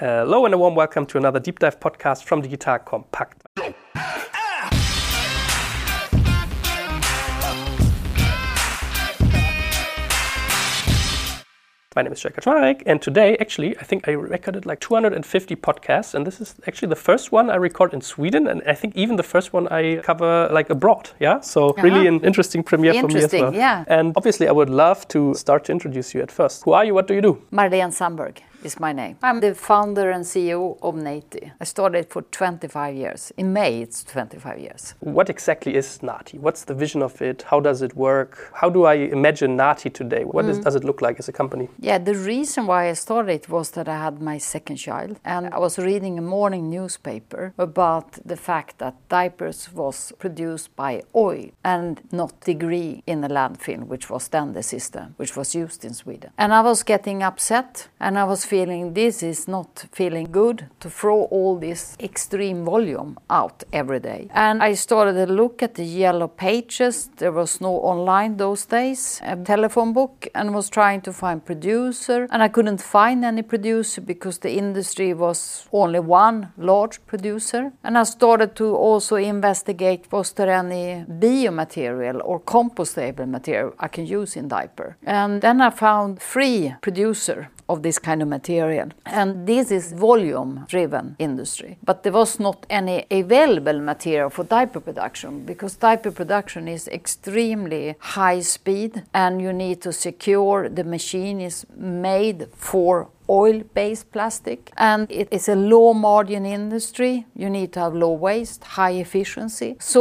Hello and a warm welcome to another deep dive podcast from Digital Kompakt. My name is Joel Kaczmarek, and today, actually, I think I recorded like 250 podcasts, and this is actually the first one I record in Sweden, and I think even the first one I cover like abroad. Yeah, so Uh-huh. really an interesting premiere for me as well. yeah. And obviously, I would love to start to introduce you at first. Who are you? What do you do? Marlene Sandberg is my name. I'm the founder and CEO of Naty. I started for 25 years. In May, it's 25 years. What exactly is Naty? What's the vision of it? How does it work? How do I imagine Naty today? What Mm. is, does it look like as a company? Yeah, the reason why I started was that I had my second child and I was reading a morning newspaper about the fact that diapers was produced by oil and not degree in a landfill, which was then the system which was used in Sweden. And I was getting upset and I was feeling this is not feeling good to throw all this extreme volume out every day. And I started to look at the yellow pages. There was no online those days, a telephone book, and was trying to find producer. And I couldn't find any producer because the industry was only one large producer. And I started to also investigate was there any biomaterial or compostable material I can use in diaper. And then I found three producer of this kind of material. And this is volume driven industry. But there was not any available material for diaper production because diaper production is extremely high speed and you need to secure the machine is made for oil based plastic and it is a low margin industry. You need to have low waste high efficiency. So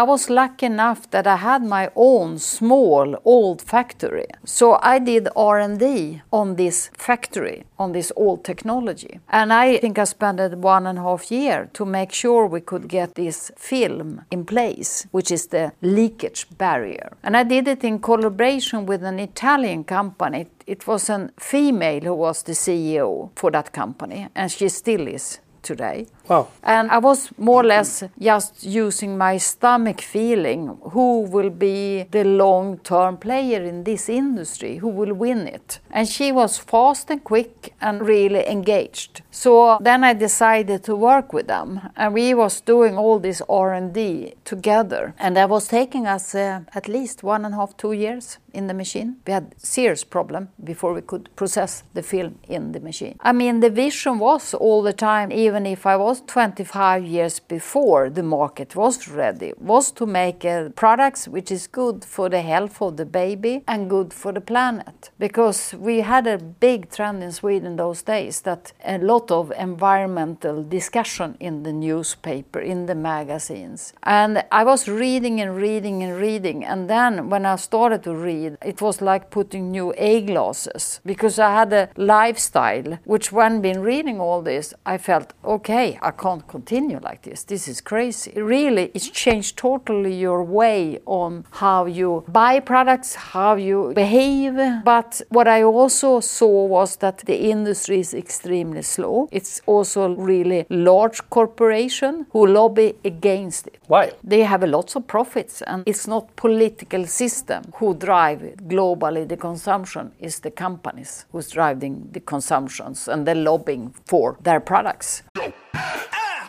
i was lucky enough that i had my own small old factory. So i did r&d on this factory on this old technology. And i think i spent one and a half year to make sure we could get this film in place which is the leakage barrier. And i did it in collaboration with an italian company it was a female who was the CEO for that company, and she still is today. Wow. And I was more or less just using my stomach feeling who will be the long term player in this industry, who will win it. And she was fast and quick and really engaged. So then I decided to work with them and we was doing all this R&D together. And that was taking us uh, at least one and a half, two years in the machine. We had serious problem before we could process the film in the machine. I mean, the vision was all the time, even if I was 25 years before the market was ready, was to make uh, products which is good for the health of the baby and good for the planet. Because we had a big trend in Sweden those days that a lot of environmental discussion in the newspaper, in the magazines. And I was reading and reading and reading. And then when I started to read, it was like putting new A glasses because I had a lifestyle which, when been reading all this, I felt, okay, I can't continue like this. This is crazy. Really, it's changed totally your way on how you buy products, how you behave. But what I also saw was that the industry is extremely slow. It's also really large corporation who lobby against it. Why? They have a lots of profits and it's not political system who drive it. globally the consumption. is the companies who's driving the consumptions and the lobbying for their products.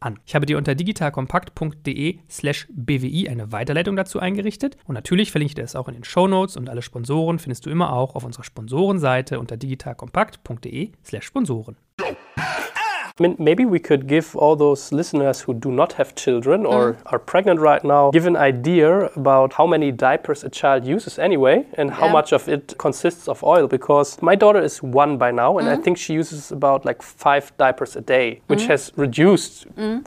an. Ich habe dir unter digitalkompakt.de slash BWI eine Weiterleitung dazu eingerichtet und natürlich verlinke ich dir das auch in den Shownotes und alle Sponsoren findest du immer auch auf unserer Sponsorenseite unter digitalkompakt.de slash Sponsoren. I mean, maybe we could give all those listeners who do not have children or Mm. are pregnant right now, give an idea about how many diapers a child uses anyway and how Yeah. much of it consists of oil. Because my daughter is one by now, and I Mm. think she uses about like five diapers a day, which Mm. has reduced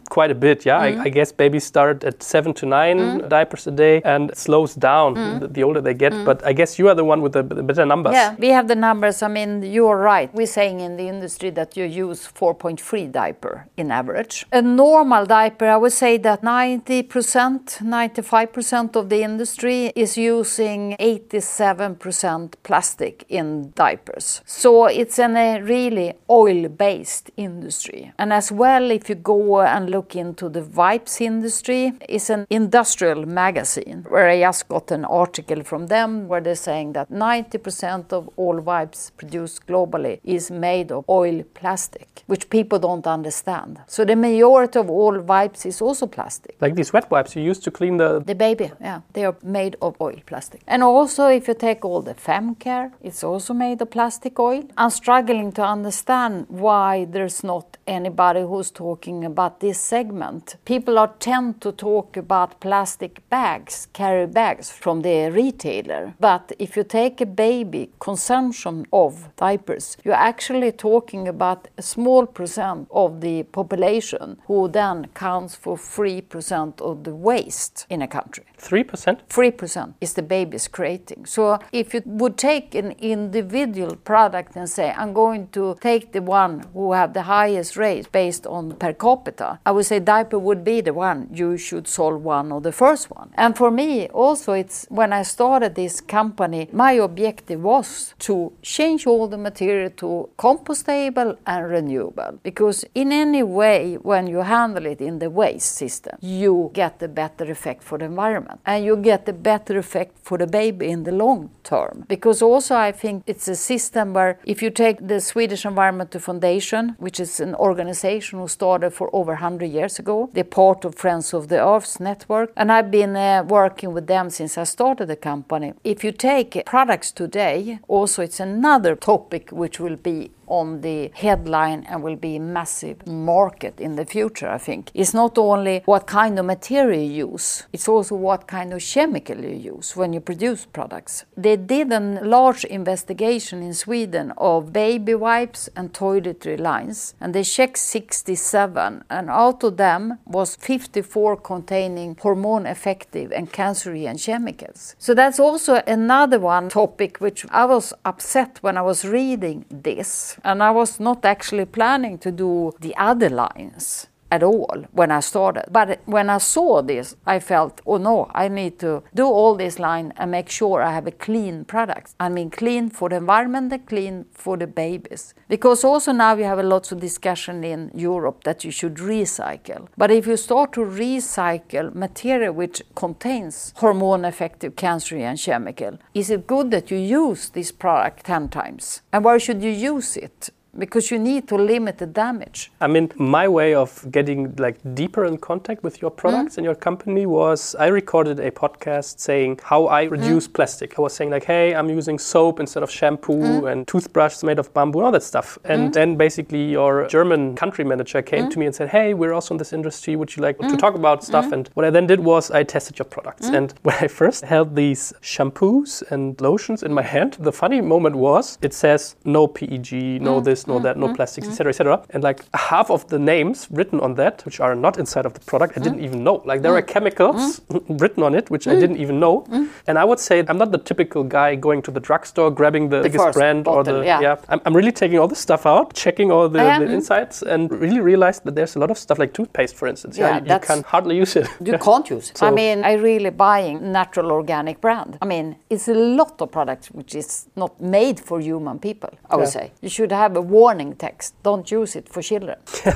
quite a bit. Yeah, I, I guess babies start at seven to nine Mm. diapers a day and slows down the, the older they get. But I guess you are the one with the, the better numbers. Yeah, we have the numbers. I mean, you're right. We're saying in the industry that you use 4.3 diaper in average. A normal diaper, I would say that 90%, 95% of the industry is using 87% plastic in diapers. So it's a really oil-based industry. And as well, if you go and look into the wipes industry, it's an industrial magazine where I just got an article from them where they're saying that 90% of all wipes produced globally is made of oil plastic, which people don't understand. So the majority of all wipes is also plastic. Like these wet wipes you use to clean the. The baby, yeah, they are made of oil plastic. And also, if you take all the fem care, it's also made of plastic oil. I'm struggling to understand why there's not anybody who's talking about this segment. People are tend to talk about plastic bags, carry bags from the retailer. But if you take a baby consumption of diapers, you're actually talking about a small percent of the population who then counts for 3% of the waste in a country. 3%? 3% is the baby's creating. So if you would take an individual product and say, I'm going to take the one who have the highest rate based on per capita, I would say diaper would be the one you should solve one or the first one. And for me also it's when I started this company, my objective was to change all the material to compostable and renewable. Because in any way when you handle it in the waste system, you get a better effect for the environment and you get a better effect for the baby in the long term. Because also I think it's a system where if you take the Swedish Environmental Foundation, which is an organization who started for over 100 years ago, they're part of Friends of the Earth's network, and I've been uh, working with them since I started the company. If you take products today, also it's another topic which will be on the headline and will be a massive market in the future, I think. It's not only what kind of material you use, it's also what kind of chemical you use when you produce products. They did a large investigation in Sweden of baby wipes and toiletry lines, and they checked 67, and out of them was 54 containing hormone effective and cancerogen chemicals. So that's also another one topic which I was upset when I was reading this and I was not actually planning to do the other lines at all when I started. But when I saw this, I felt, oh no, I need to do all this line and make sure I have a clean product. I mean, clean for the environment and clean for the babies. Because also now we have a lot of discussion in Europe that you should recycle. But if you start to recycle material which contains hormone effective cancerogen chemical, is it good that you use this product 10 times? And where should you use it? Because you need to limit the damage. I mean, my way of getting like deeper in contact with your products mm-hmm. and your company was I recorded a podcast saying how I mm-hmm. reduce plastic. I was saying like, hey, I'm using soap instead of shampoo mm-hmm. and toothbrushes made of bamboo and all that stuff. And then basically your German country manager came to me and said, hey, we're also in this industry. Would you like to talk about stuff? And what I then did was I tested your products. And when I first held these shampoos and lotions in my hand, the funny moment was it says no PEG, no this, no that, no mm-hmm. plastics, mm-hmm. etc., etc. And like half of the names written on that, which are not inside of the product, I mm-hmm. didn't even know. Like there are chemicals written on it, which I didn't even know. And I would say I'm not the typical guy going to the drugstore, grabbing the, biggest first brand or the yeah. I'm, I'm really taking all this stuff out, checking all the, Yeah. the insights, and really realized that there's a lot of stuff like toothpaste, for instance. Yeah, you, you can hardly use it. You Yeah. can't use it. I mean, I really buying natural organic brand. I mean, it's a lot of products which is not made for human people. I would Yeah. say you should have a warning text. Don't use it for children.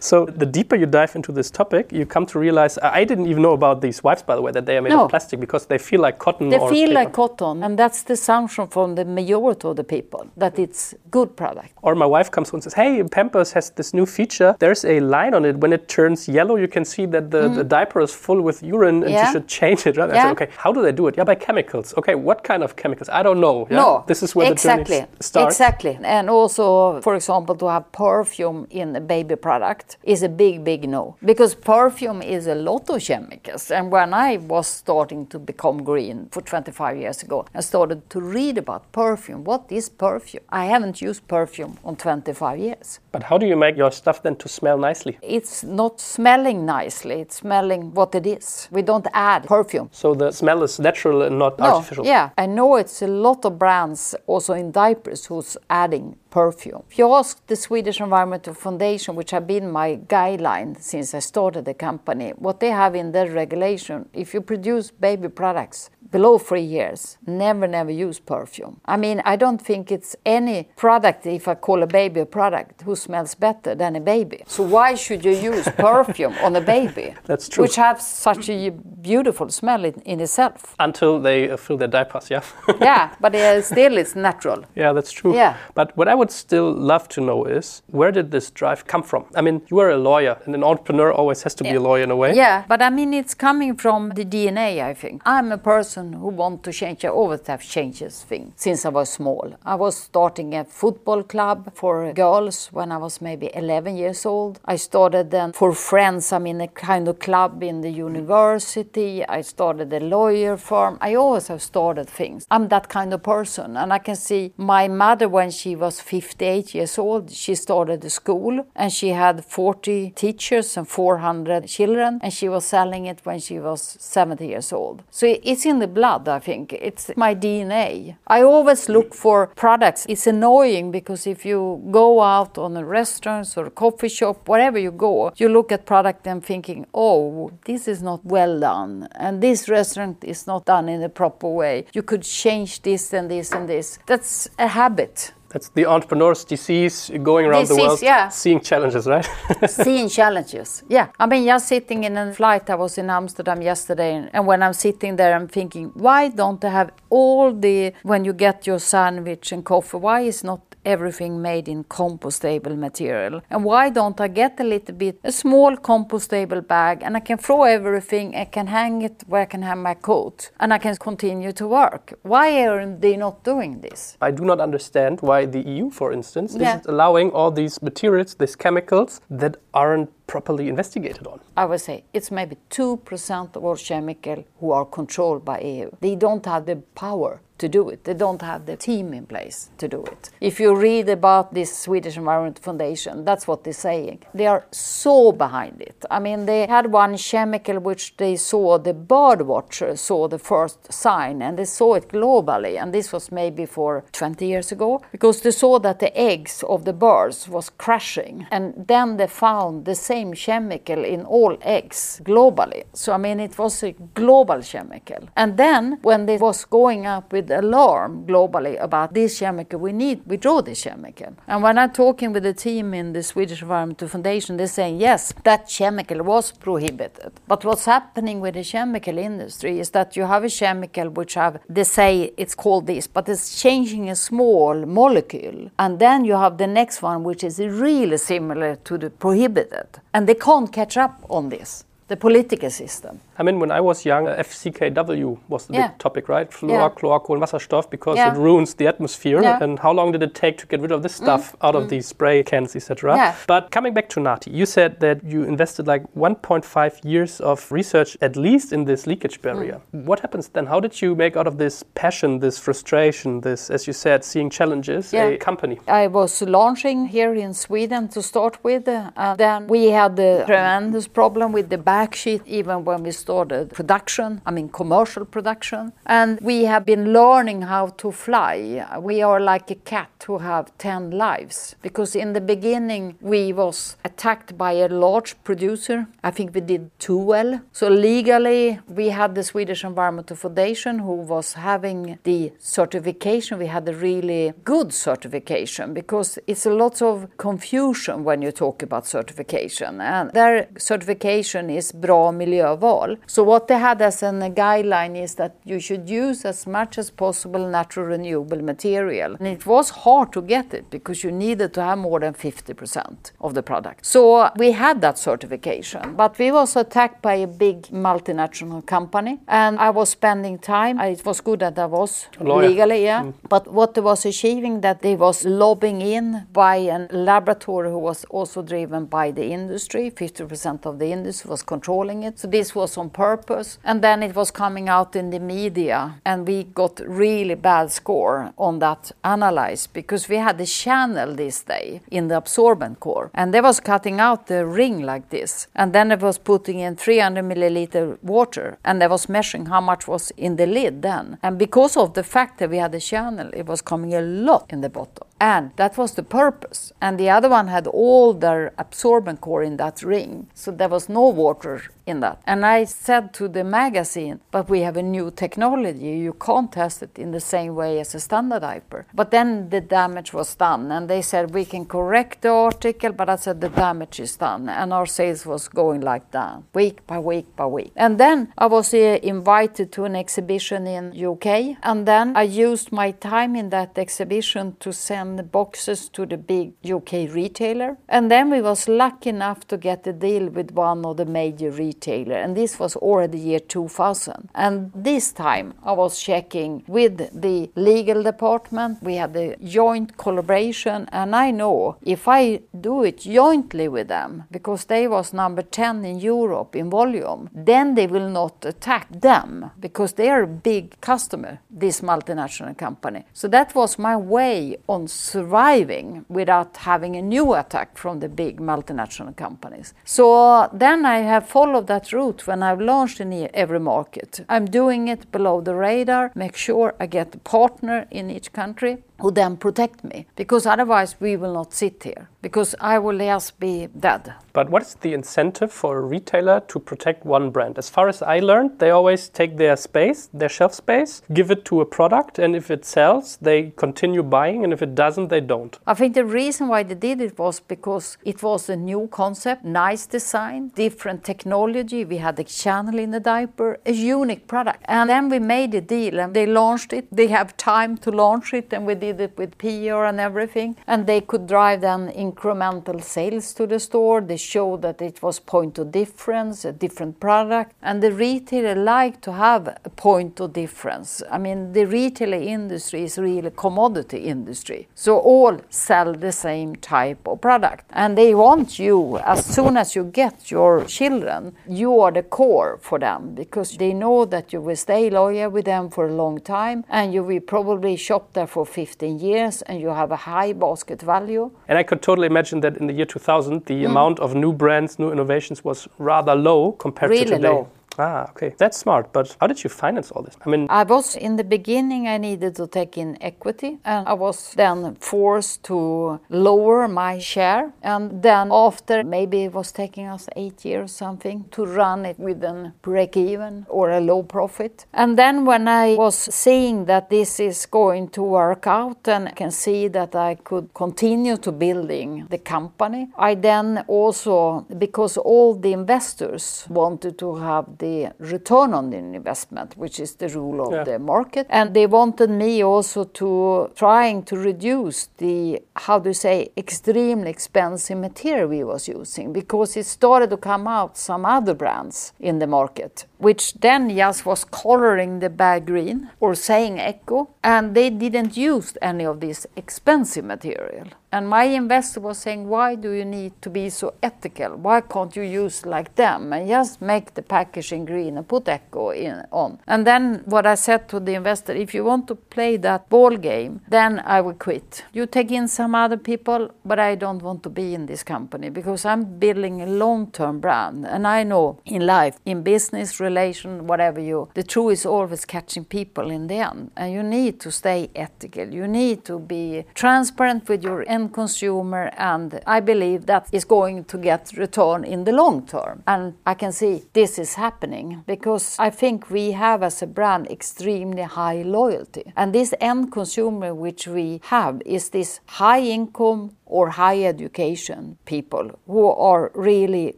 So the deeper you dive into this topic, you come to realize I didn't even know about these wipes, by the way, that they are made No. of plastic because they feel like cotton. They feel paper. like cotton, and that's the assumption from the majority of the people that it's good product. Or my wife comes home and says, "Hey, Pampers has this new feature. There's a line on it. When it turns yellow, you can see that the, the diaper is full with urine, and you Mm. Should change it." Right? I said, "Okay, how do they do it? Yeah, by chemicals. Okay, what kind of chemicals? I don't know. Yeah? No, this is where exactly. the journey starts. Exactly, and also to, for example, to have perfume in a baby product is a big, big no. Because perfume is a lot of chemicals. And when I was starting to become green for 25 years ago, I started to read about perfume. What is perfume? I haven't used perfume on 25 years. But how do you make your stuff then to smell nicely? It's not smelling nicely, it's smelling what it is. We don't add perfume. So the smell is natural and not No, artificial. yeah, I know it's a lot of brands also in diapers who's adding perfume. If you ask the Swedish Environmental Foundation, which have been my guideline since I started the company, what they have in their regulation, if you produce baby products below three years, never, never use perfume. I mean, I don't think it's any product, if I call a baby a product, who smells better than a baby. So why should you use perfume on a baby? That's true. Which has such a beautiful smell in, in itself. Until they uh, fill their diapers, yeah. yeah, but uh, still it's natural. Yeah, that's true. Yeah. But what I would still love to know is where did this drive come from? I mean, you are a lawyer, and an entrepreneur always has to be a lawyer in a way. Yeah, but I mean, it's coming from the DNA, I think. I'm a person who want to change. I always have changes thing since I was small. I was starting a football club for girls when I was maybe 11 years old. I started then for friends, I mean, a kind of club in the university. I started a lawyer firm. I always have started things. I'm that kind of person. And I can see my mother, when she was 58 years old, she started a school and she had 40 teachers and 400 children. And she was selling it when she was 70 years old. So it's in the blood, I think. It's my DNA. I always look for products. It's annoying because if you go out on a restaurant or a coffee shop, wherever you go, you look at product and thinking, oh, this is not well done. And this restaurant is not done in a proper way. You could change this and this and this. That's a habit. That's the entrepreneur's disease going around the world, yeah. seeing challenges, right? seeing challenges. Yeah. I mean, just sitting in a flight, I was in Amsterdam yesterday, and when I'm sitting there, I'm thinking, why don't they have all the, when you get your sandwich and coffee, why is not everything made in compostable material? And why don't I get a little bit, a small compostable bag, and I can throw everything, I can hang it where I can hang my coat, and I can continue to work? Why are they not doing this? I do not understand why the EU, for instance, Yeah. is allowing all these materials, these chemicals that aren't properly investigated on. I would say it's maybe 2% of all chemicals who are controlled by EU. They don't have the power to do it. They don't have the team in place to do it. If you read about this Swedish Environment Foundation, that's what they're saying. They are so behind it. I mean, they had one chemical which they saw, the bird watcher saw the first sign, and they saw it globally. And this was maybe for 20 years ago, because they saw that the eggs of the birds was crashing. And then they found the same chemical in all eggs globally. So, I mean, it was a global chemical. And then when they was going up with alarm globally about this chemical, we need withdraw this chemical. And when I'm talking with the team in the Swedish Environmental Foundation, they're saying, yes, that chemical was prohibited. But what's happening with the chemical industry is that you have a chemical which have, they say it's called this, but it's changing a small molecule. And then you have the next one, which is really similar to the prohibited. And they can't catch up on this, the political system. I mean, when I was young, FCKW was the Yeah. big topic, right? Fluor, Yeah. Chlorkohlenwasserstoff, because Yeah. it ruins the atmosphere. Mm. And how long did it take to get rid of this stuff out of these spray cans, etc.? But coming back to Naty, you said that you invested like 1.5 years of research at least in this leakage barrier. Mm. What happens then? How did you make out of this passion, this frustration, this, as you said, seeing challenges, a company? I was launching here in Sweden to start with. Uh, then we had the tremendous problem with the backsheet even when we started production, I mean commercial production. And we have been learning how to fly. We are like a cat who have 10 lives because in the beginning we was attacked by a large producer. I think we did too well. So legally we had the Swedish Environmental Foundation who was having the certification. We had a really good certification because it's a lot of confusion when you talk about certification. And their certification is Bra miljöval. So what they had as a guideline is that you should use as much as possible natural renewable material. And it was hard to get it because you needed to have more than 50% of the product. So we had that certification, but we was attacked by a big multinational company and I was spending time. It was good that I was legally, yeah. Mm. But what they was achieving that they was lobbying in by a laboratory who was also driven by the industry. 50% of the industry was controlling it. So this was on purpose. And then it was coming out in the media and we got really bad score on that analyze because we had a channel this day in the absorbent core and they was cutting out the ring like this and then it was putting in 300 milliliter water and they was measuring how much was in the lid then and because of the fact that we had a channel it was coming a lot in the bottom and that was the purpose. And the other one had all their absorbent core in that ring. So there was no water in that. And I said to the magazine, but we have a new technology. You can't test it in the same way as a standard diaper. But then the damage was done. And they said, we can correct the article, but I said, the damage is done. And our sales was going like that, week by week by week. And then I was uh, invited to an exhibition in UK. And then I used my time in that exhibition to send the boxes to the big UK retailer. And then we was lucky enough to get a deal with one of the major retailer. And this was already year 2000. And this time I was checking with the legal department. We had a joint collaboration. And I know if I do it jointly with them, because they was number 10 in Europe in volume, then they will not attack them because they are a big customer, this multinational company. So that was my way on surviving without having a new attack from the big multinational companies. So then I have followed that route when I've launched in every market. I'm doing it below the radar, make sure I get a partner in each country who then protect me because otherwise we will not sit here because I will just be dead. But what is the incentive for a retailer to protect one brand? As far as I learned, they always take their space, their shelf space, give it to a product, and if it sells, they continue buying, and if it doesn't, they don't. I think the reason why they did it was because it was a new concept, nice design, different technology. We had a channel in the diaper, a unique product. And then we made a deal and they launched it. They have time to launch it, and we did it with PR and everything. And they could drive then incremental sales to the store. They showed that it was point of difference, a different product. And the retailer like to have a point of difference. I mean, the retail industry is really commodity industry. So all sell the same type of product. And they want you, as soon as you get your children, you are the core for them because they know that you will stay loyal with them for a long time and you will probably shop there for 50 15 years and you have a high basket value. And I could totally imagine that in the year 2000, the mm. amount of new brands, new innovations was rather low compared really to today. Low. Ah, okay. That's smart. But how did you finance all this? I mean, I was in the beginning, I needed to take in equity, and I was then forced to lower my share. And then, after maybe it was taking us eight years something to run it with a break even or a low profit. And then, when I was seeing that this is going to work out and I can see that I could continue to building the company, I then also, because all the investors wanted to have the the return on the investment, which is the rule of yeah. the market. And they wanted me also to trying to reduce the, how do you say, extremely expensive material we was using because it started to come out some other brands in the market which then just was coloring the bag green or saying eco, and they didn't use any of this expensive material. And my investor was saying, Why do you need to be so ethical? Why can't you use like them and just make the packaging green and put eco in, on? And then what I said to the investor, if you want to play that ball game, then I will quit. You take in some other people, but I don't want to be in this company because I'm building a long term brand. And I know in life, in business, relation, whatever you, the truth is always catching people in the end. And you need to stay ethical. You need to be transparent with your end consumer. And I believe that is going to get return in the long term. And I can see this is happening because I think we have as a brand extremely high loyalty. And this end consumer which we have is this high income or higher education people who are really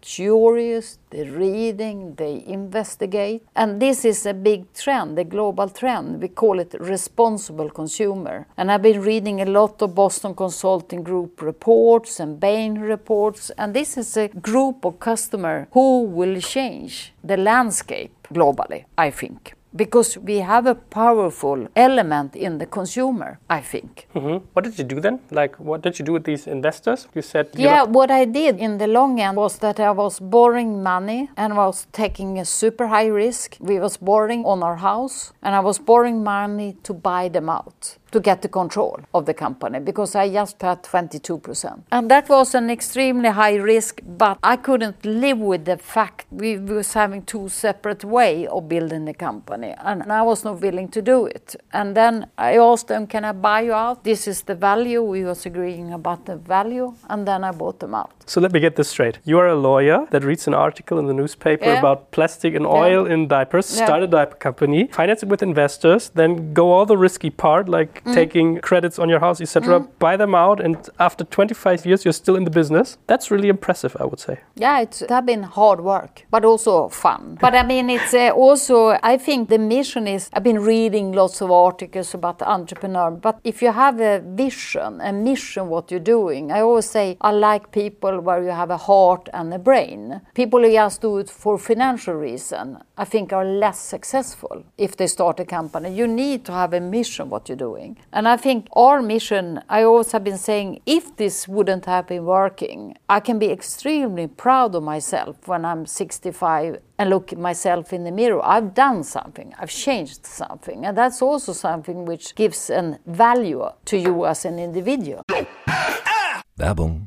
curious, they reading, they investigate. And this is a big trend, a global trend. We call it responsible consumer. And I've been reading a lot of Boston Consulting Group reports and Bain reports. And this is a group of customer who will change the landscape globally, I think because we have a powerful element in the consumer, I think. Mm-hmm. What did you do then? Like, what did you do with these investors? You said. Yeah, what I did in the long end was that I was borrowing money and was taking a super high risk. We was borrowing on our house and I was borrowing money to buy them out to get the control of the company because I just had 22%. And that was an extremely high risk, but I couldn't live with the fact we was having two separate way of building the company and I was not willing to do it. And then I asked them, can I buy you out? This is the value. We was agreeing about the value and then I bought them out. So let me get this straight. You are a lawyer that reads an article in the newspaper Yeah. about plastic and oil in diapers, Yeah. start a diaper company, finance it with investors, then go all the risky part like Mm. taking credits on your house, etc., buy them out, and after 25 years you're still in the business. That's really impressive, I would say. Yeah, it's it have been hard work, but also fun. But I mean, it's uh, also I think the mission is. I've been reading lots of articles about the entrepreneur, but if you have a vision, a mission, what you're doing, I always say I like people where you have a heart and a brain. People who just do it for financial reason, I think, are less successful if they start a company. You need to have a mission what you're doing, and I think our mission. I always have been saying, if this wouldn't have been working, I can be extremely proud of myself when I'm 65 and look at myself in the mirror. I've done something, I've changed something, and that's also something which gives an value to you as an individual. Werbung.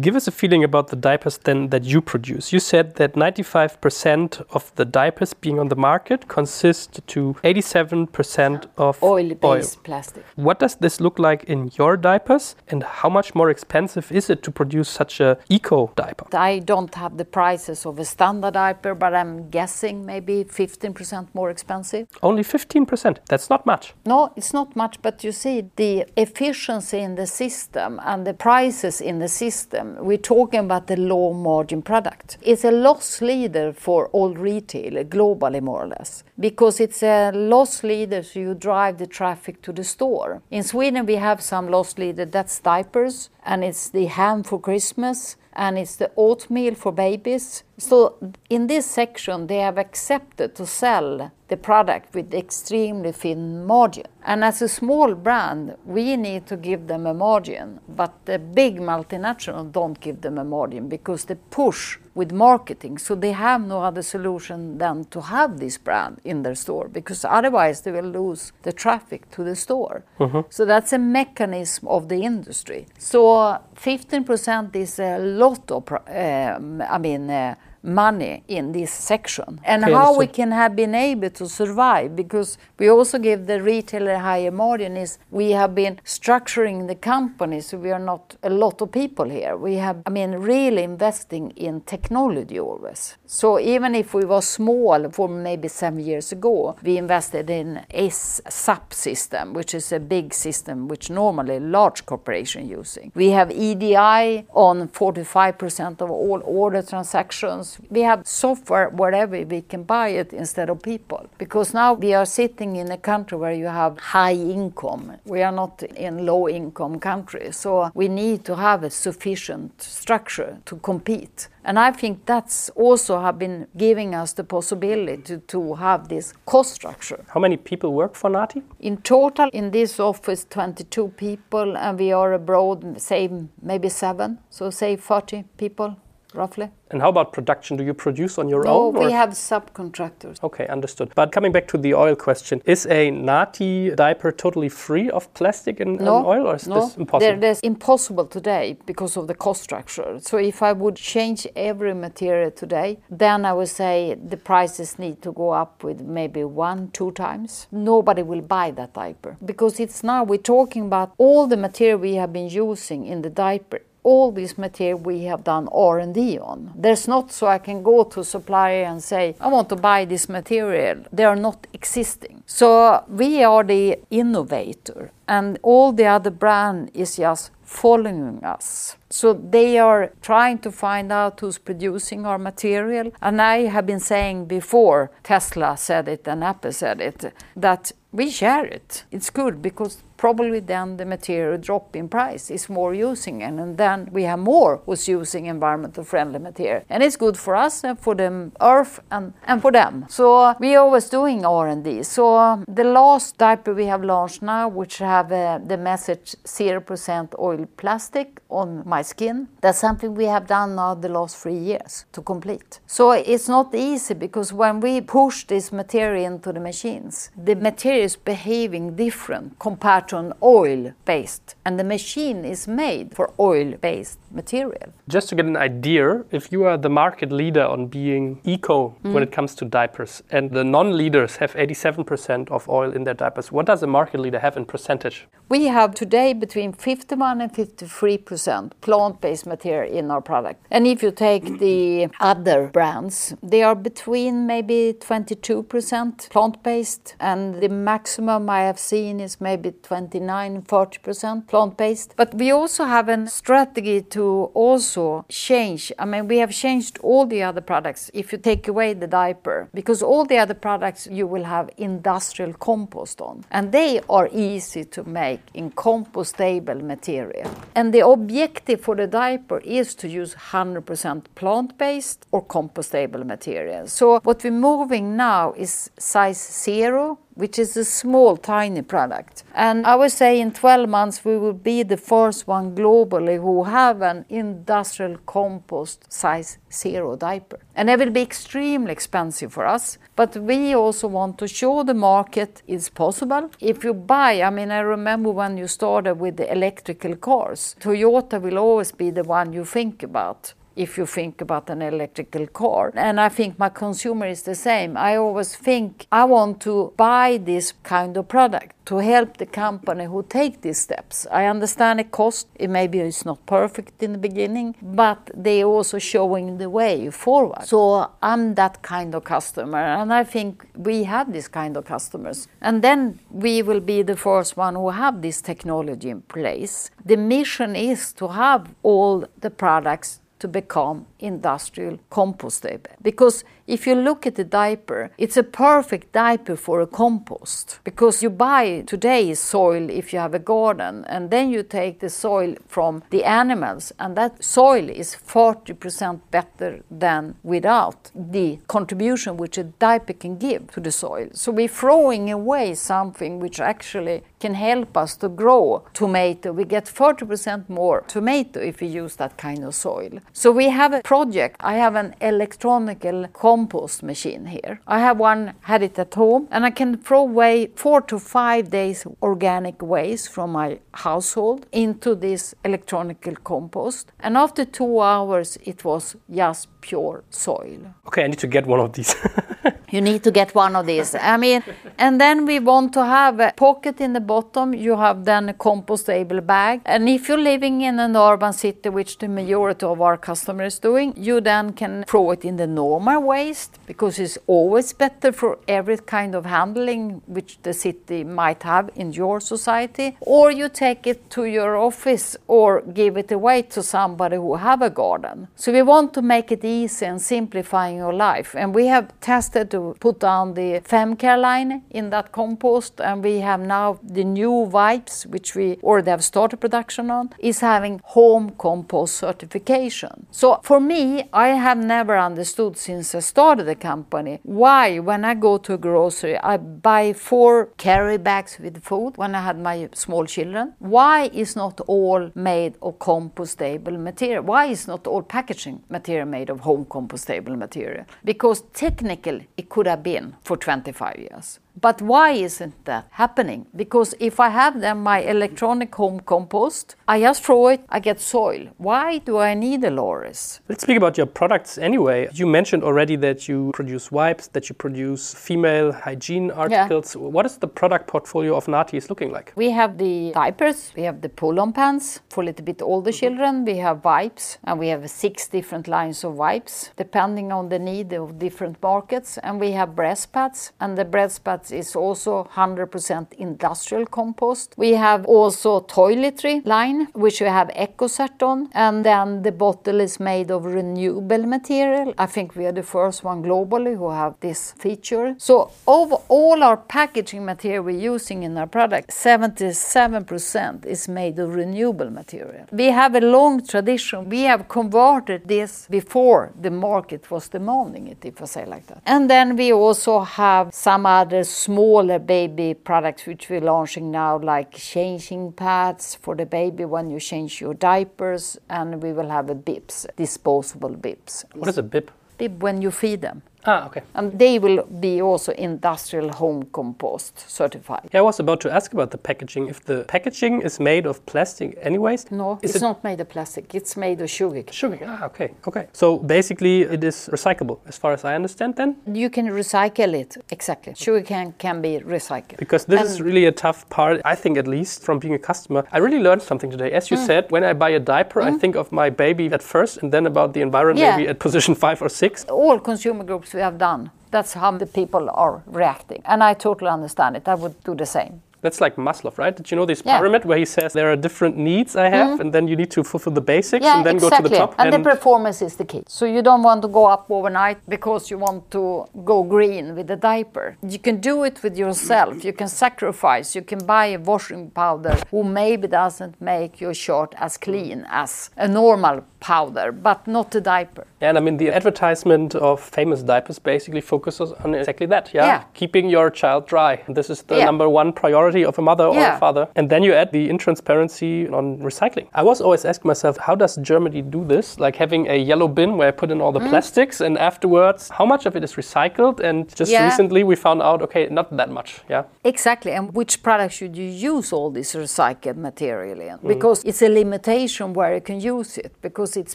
Give us a feeling about the diapers then that you produce. You said that 95% of the diapers being on the market consist to 87% of Oil-based plastic. What does this look like in your diapers and how much more expensive is it to produce such a eco diaper? I don't have the prices of a standard diaper, but I'm guessing maybe 15% more expensive. Only 15%. That's not much. No, it's not much, but you see the efficiency in the system and the prices in the system. We're talking about the low margin product. It's a loss leader for all retail globally, more or less, because it's a loss leader, so you drive the traffic to the store. In Sweden, we have some loss leader that's diapers, and it's the ham for Christmas, and it's the oatmeal for babies. So in this section, they have accepted to sell the product with extremely thin margin. And as a small brand, we need to give them a margin, but the big multinational don't give them a margin because they push with marketing. So they have no other solution than to have this brand in their store because otherwise they will lose the traffic to the store. So that's a mechanism of the industry. So 15% is a lot of, um, I mean, uh, money in this section. And Okay, how we can have been able to survive because we also give the retailer higher margin is we have been structuring the company so we are not a lot of people here. We have i mean really investing in technology always. So even if we were small for maybe seven years ago we invested in a sap system which is a big system which normally large corporation using. We have edi on 45% of all order transactions We have software wherever we can buy it instead of people. Because now we are sitting in a country where you have high income. We are not in low income country. So we need to have a sufficient structure to compete. And I think that's also have been giving us the possibility to, to have this cost structure. How many people work for Naty? In total, in this office, 22 people, and we are abroad, say maybe seven, so say 40 people roughly. And how about production? Do you produce on your no, own? No, we have subcontractors. Okay, understood. But coming back to the oil question, is a Naty diaper totally free of plastic and, no, and oil, or is no, this impossible? That's impossible today because of the cost structure. So if I would change every material today, then I would say the prices need to go up with maybe one, two times. Nobody will buy that diaper because it's now we're talking about all the material we have been using in the diaper all this material we have done R&D on. There's not so I can go to supplier and say, I want to buy this material. They are not existing. So we are the innovator and all the other brand is just following us. So they are trying to find out who's producing our material. And I have been saying before, Tesla said it and Apple said it, that we share it. It's good because probably then the material drop in price is more using it, and then we have more who's using environmental friendly material. And it's good for us and for the earth and, and for them. So we are always doing r&d so the last diaper we have launched now which have uh, the message 0% oil plastic on my skin that's something we have done now the last three years to complete. So it's not easy because when we push this material into the machines the material is behaving different compared to an oil based, and the machine is made for oil based material. Just to get an idea, if you are the market leader on being eco mm. when it comes to diapers, and the non leaders have 87% of oil in their diapers, what does a market leader have in percentage? We have today between 51 and 53% plant based material in our product. And if you take the other brands, they are between maybe 22% plant based, and the maximum I have seen is maybe 29 40% plant based. But we also have a strategy to to also change. I mean, we have changed all the other products if you take away the diaper, because all the other products you will have industrial compost on, and they are easy to make in compostable material. And the objective for the diaper is to use 100% plant based or compostable material. So, what we're moving now is size zero which is a small, tiny product. And I would say in 12 months we will be the first one globally who have an industrial compost size zero diaper. And it will be extremely expensive for us, but we also want to show the market it's possible. If you buy, I mean, I remember when you started with the electrical cars, Toyota will always be the one you think about if you think about an electrical car. And I think my consumer is the same. I always think I want to buy this kind of product to help the company who take these steps. I understand it cost, it maybe it's not perfect in the beginning, but they are also showing the way forward. So I'm that kind of customer and I think we have this kind of customers. And then we will be the first one who have this technology in place. The mission is to have all the products to become industrial compostable. Because if you look at the diaper, it's a perfect diaper for a compost. Because you buy today's soil if you have a garden, and then you take the soil from the animals, and that soil is 40% better than without the contribution which a diaper can give to the soil. So we're throwing away something which actually can help us to grow tomato. We get 40% more tomato if we use that kind of soil. So we have a project. I have an electronical compost machine here. I have one, had it at home, and I can throw away four to five days organic waste from my household into this electronical compost. And after two hours, it was just pure soil. Okay, I need to get one of these. you need to get one of these. I mean, and then we want to have a pocket in the bottom. You have then a compostable bag. And if you're living in an urban city, which the majority of our customers is doing, you then can throw it in the normal waste because it's always better for every kind of handling which the city might have in your society. Or you take it to your office or give it away to somebody who have a garden. So we want to make it easy and simplifying your life. And we have tested to put down the FemCare line in that compost, and we have now the new wipes, which we already have started production on, is having home compost certification. So for me, I have never understood since I started the company why, when I go to a grocery, I buy four carry bags with food when I had my small children. Why is not all made of compostable material? Why is not all packaging material made of home compostable material? Because technically it could have been for 25 years. But why isn't that happening? Because if I have then my electronic home compost, I just throw it, I get soil. Why do I need a Loris? Let's speak about your products anyway. You mentioned already that you produce wipes, that you produce female hygiene articles. Yeah. What is the product portfolio of Naty's looking like? We have the diapers, we have the pull-on pants for a little bit older mm-hmm. children, we have wipes, and we have six different lines of wipes depending on the need of different markets. And we have breast pads, and the breast pads is also 100% industrial compost. We have also toiletry line, which we have EcoCert on, and then the bottle is made of renewable material. I think we are the first one globally who have this feature. So of all our packaging material we're using in our product, 77% is made of renewable material. We have a long tradition. We have converted this before the market was demanding it, if I say like that. And then we also have some other smaller baby products which we're launching now, like changing pads for the baby when you change your diapers, and we will have a bibs, disposable bibs. What is a bib? Bib when you feed them. Ah, okay. And they will be also industrial home compost certified. Yeah, I was about to ask about the packaging. If the packaging is made of plastic anyways? No, it's it not made of plastic. It's made of sugar. Sugar, ah, okay, okay. So basically it is recyclable as far as I understand then? You can recycle it, exactly. Sugar can, can be recycled. Because this and is really a tough part, I think at least, from being a customer. I really learned something today. As you mm. said, when I buy a diaper, mm. I think of my baby at first and then about the environment yeah. maybe at position five or six. All consumer groups we have done. That's how the people are reacting. And I totally understand it. I would do the same. That's like Maslow, right? Did you know this yeah. pyramid where he says there are different needs I have, mm-hmm. and then you need to fulfill the basics yeah, and then exactly. go to the top? And, and the performance is the key. So you don't want to go up overnight because you want to go green with the diaper. You can do it with yourself. You can sacrifice. You can buy a washing powder who maybe doesn't make your shirt as clean as a normal powder, but not a diaper. And I mean, the advertisement of famous diapers basically focuses on exactly that. Yeah, yeah. keeping your child dry. This is the yeah. number one priority of a mother yeah. or a father. And then you add the intransparency on recycling. I was always asking myself, how does Germany do this? Like having a yellow bin where I put in all the mm. plastics, and afterwards, how much of it is recycled? And just recently, we found out, okay, not that much. Yeah. Exactly. And which product should you use all this recycled material in? Mm. Because it's a limitation where you can use it. Because because it's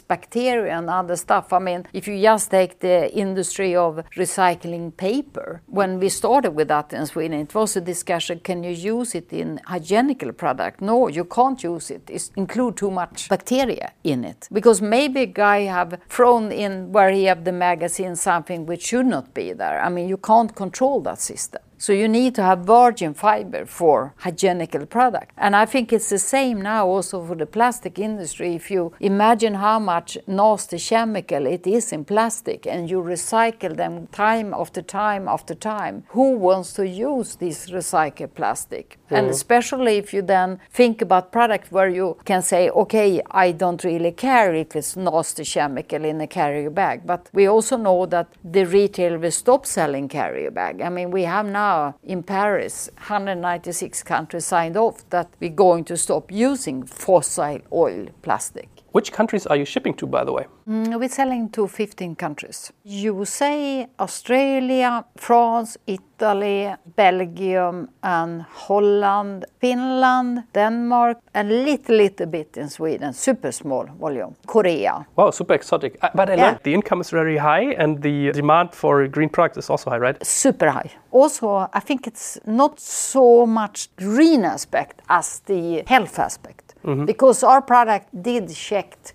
bacteria and other stuff. I mean, if you just take the industry of recycling paper, when we started with that in Sweden, it was a discussion: can you use it in hygienical product? No, you can't use it. It include too much bacteria in it because maybe a guy have thrown in where he have the magazine something which should not be there. I mean, you can't control that system. So you need to have virgin fiber for hygienical product. And I think it's the same now also for the plastic industry. If you imagine how much nasty chemical it is in plastic and you recycle them time after time after time, who wants to use this recycled plastic? Mm. And especially if you then think about product where you can say, okay, I don't really care if it's nasty chemical in a carrier bag. But we also know that the retailer will stop selling carrier bag. I mean, we have now now in Paris, 196 countries signed off that we're going to stop using fossil oil plastic. Which countries are you shipping to, by the way? Mm, we're selling to 15 countries USA, Australia, France, Italy, Belgium, and Holland, Finland, Denmark, and a little, little bit in Sweden, super small volume, Korea. Wow, super exotic. Uh, but I Yeah. learned the income is very high and the demand for green products is also high, right? super high. Also, I think it's not so much green aspect as the health aspect. Mm-hmm. Because our product did checked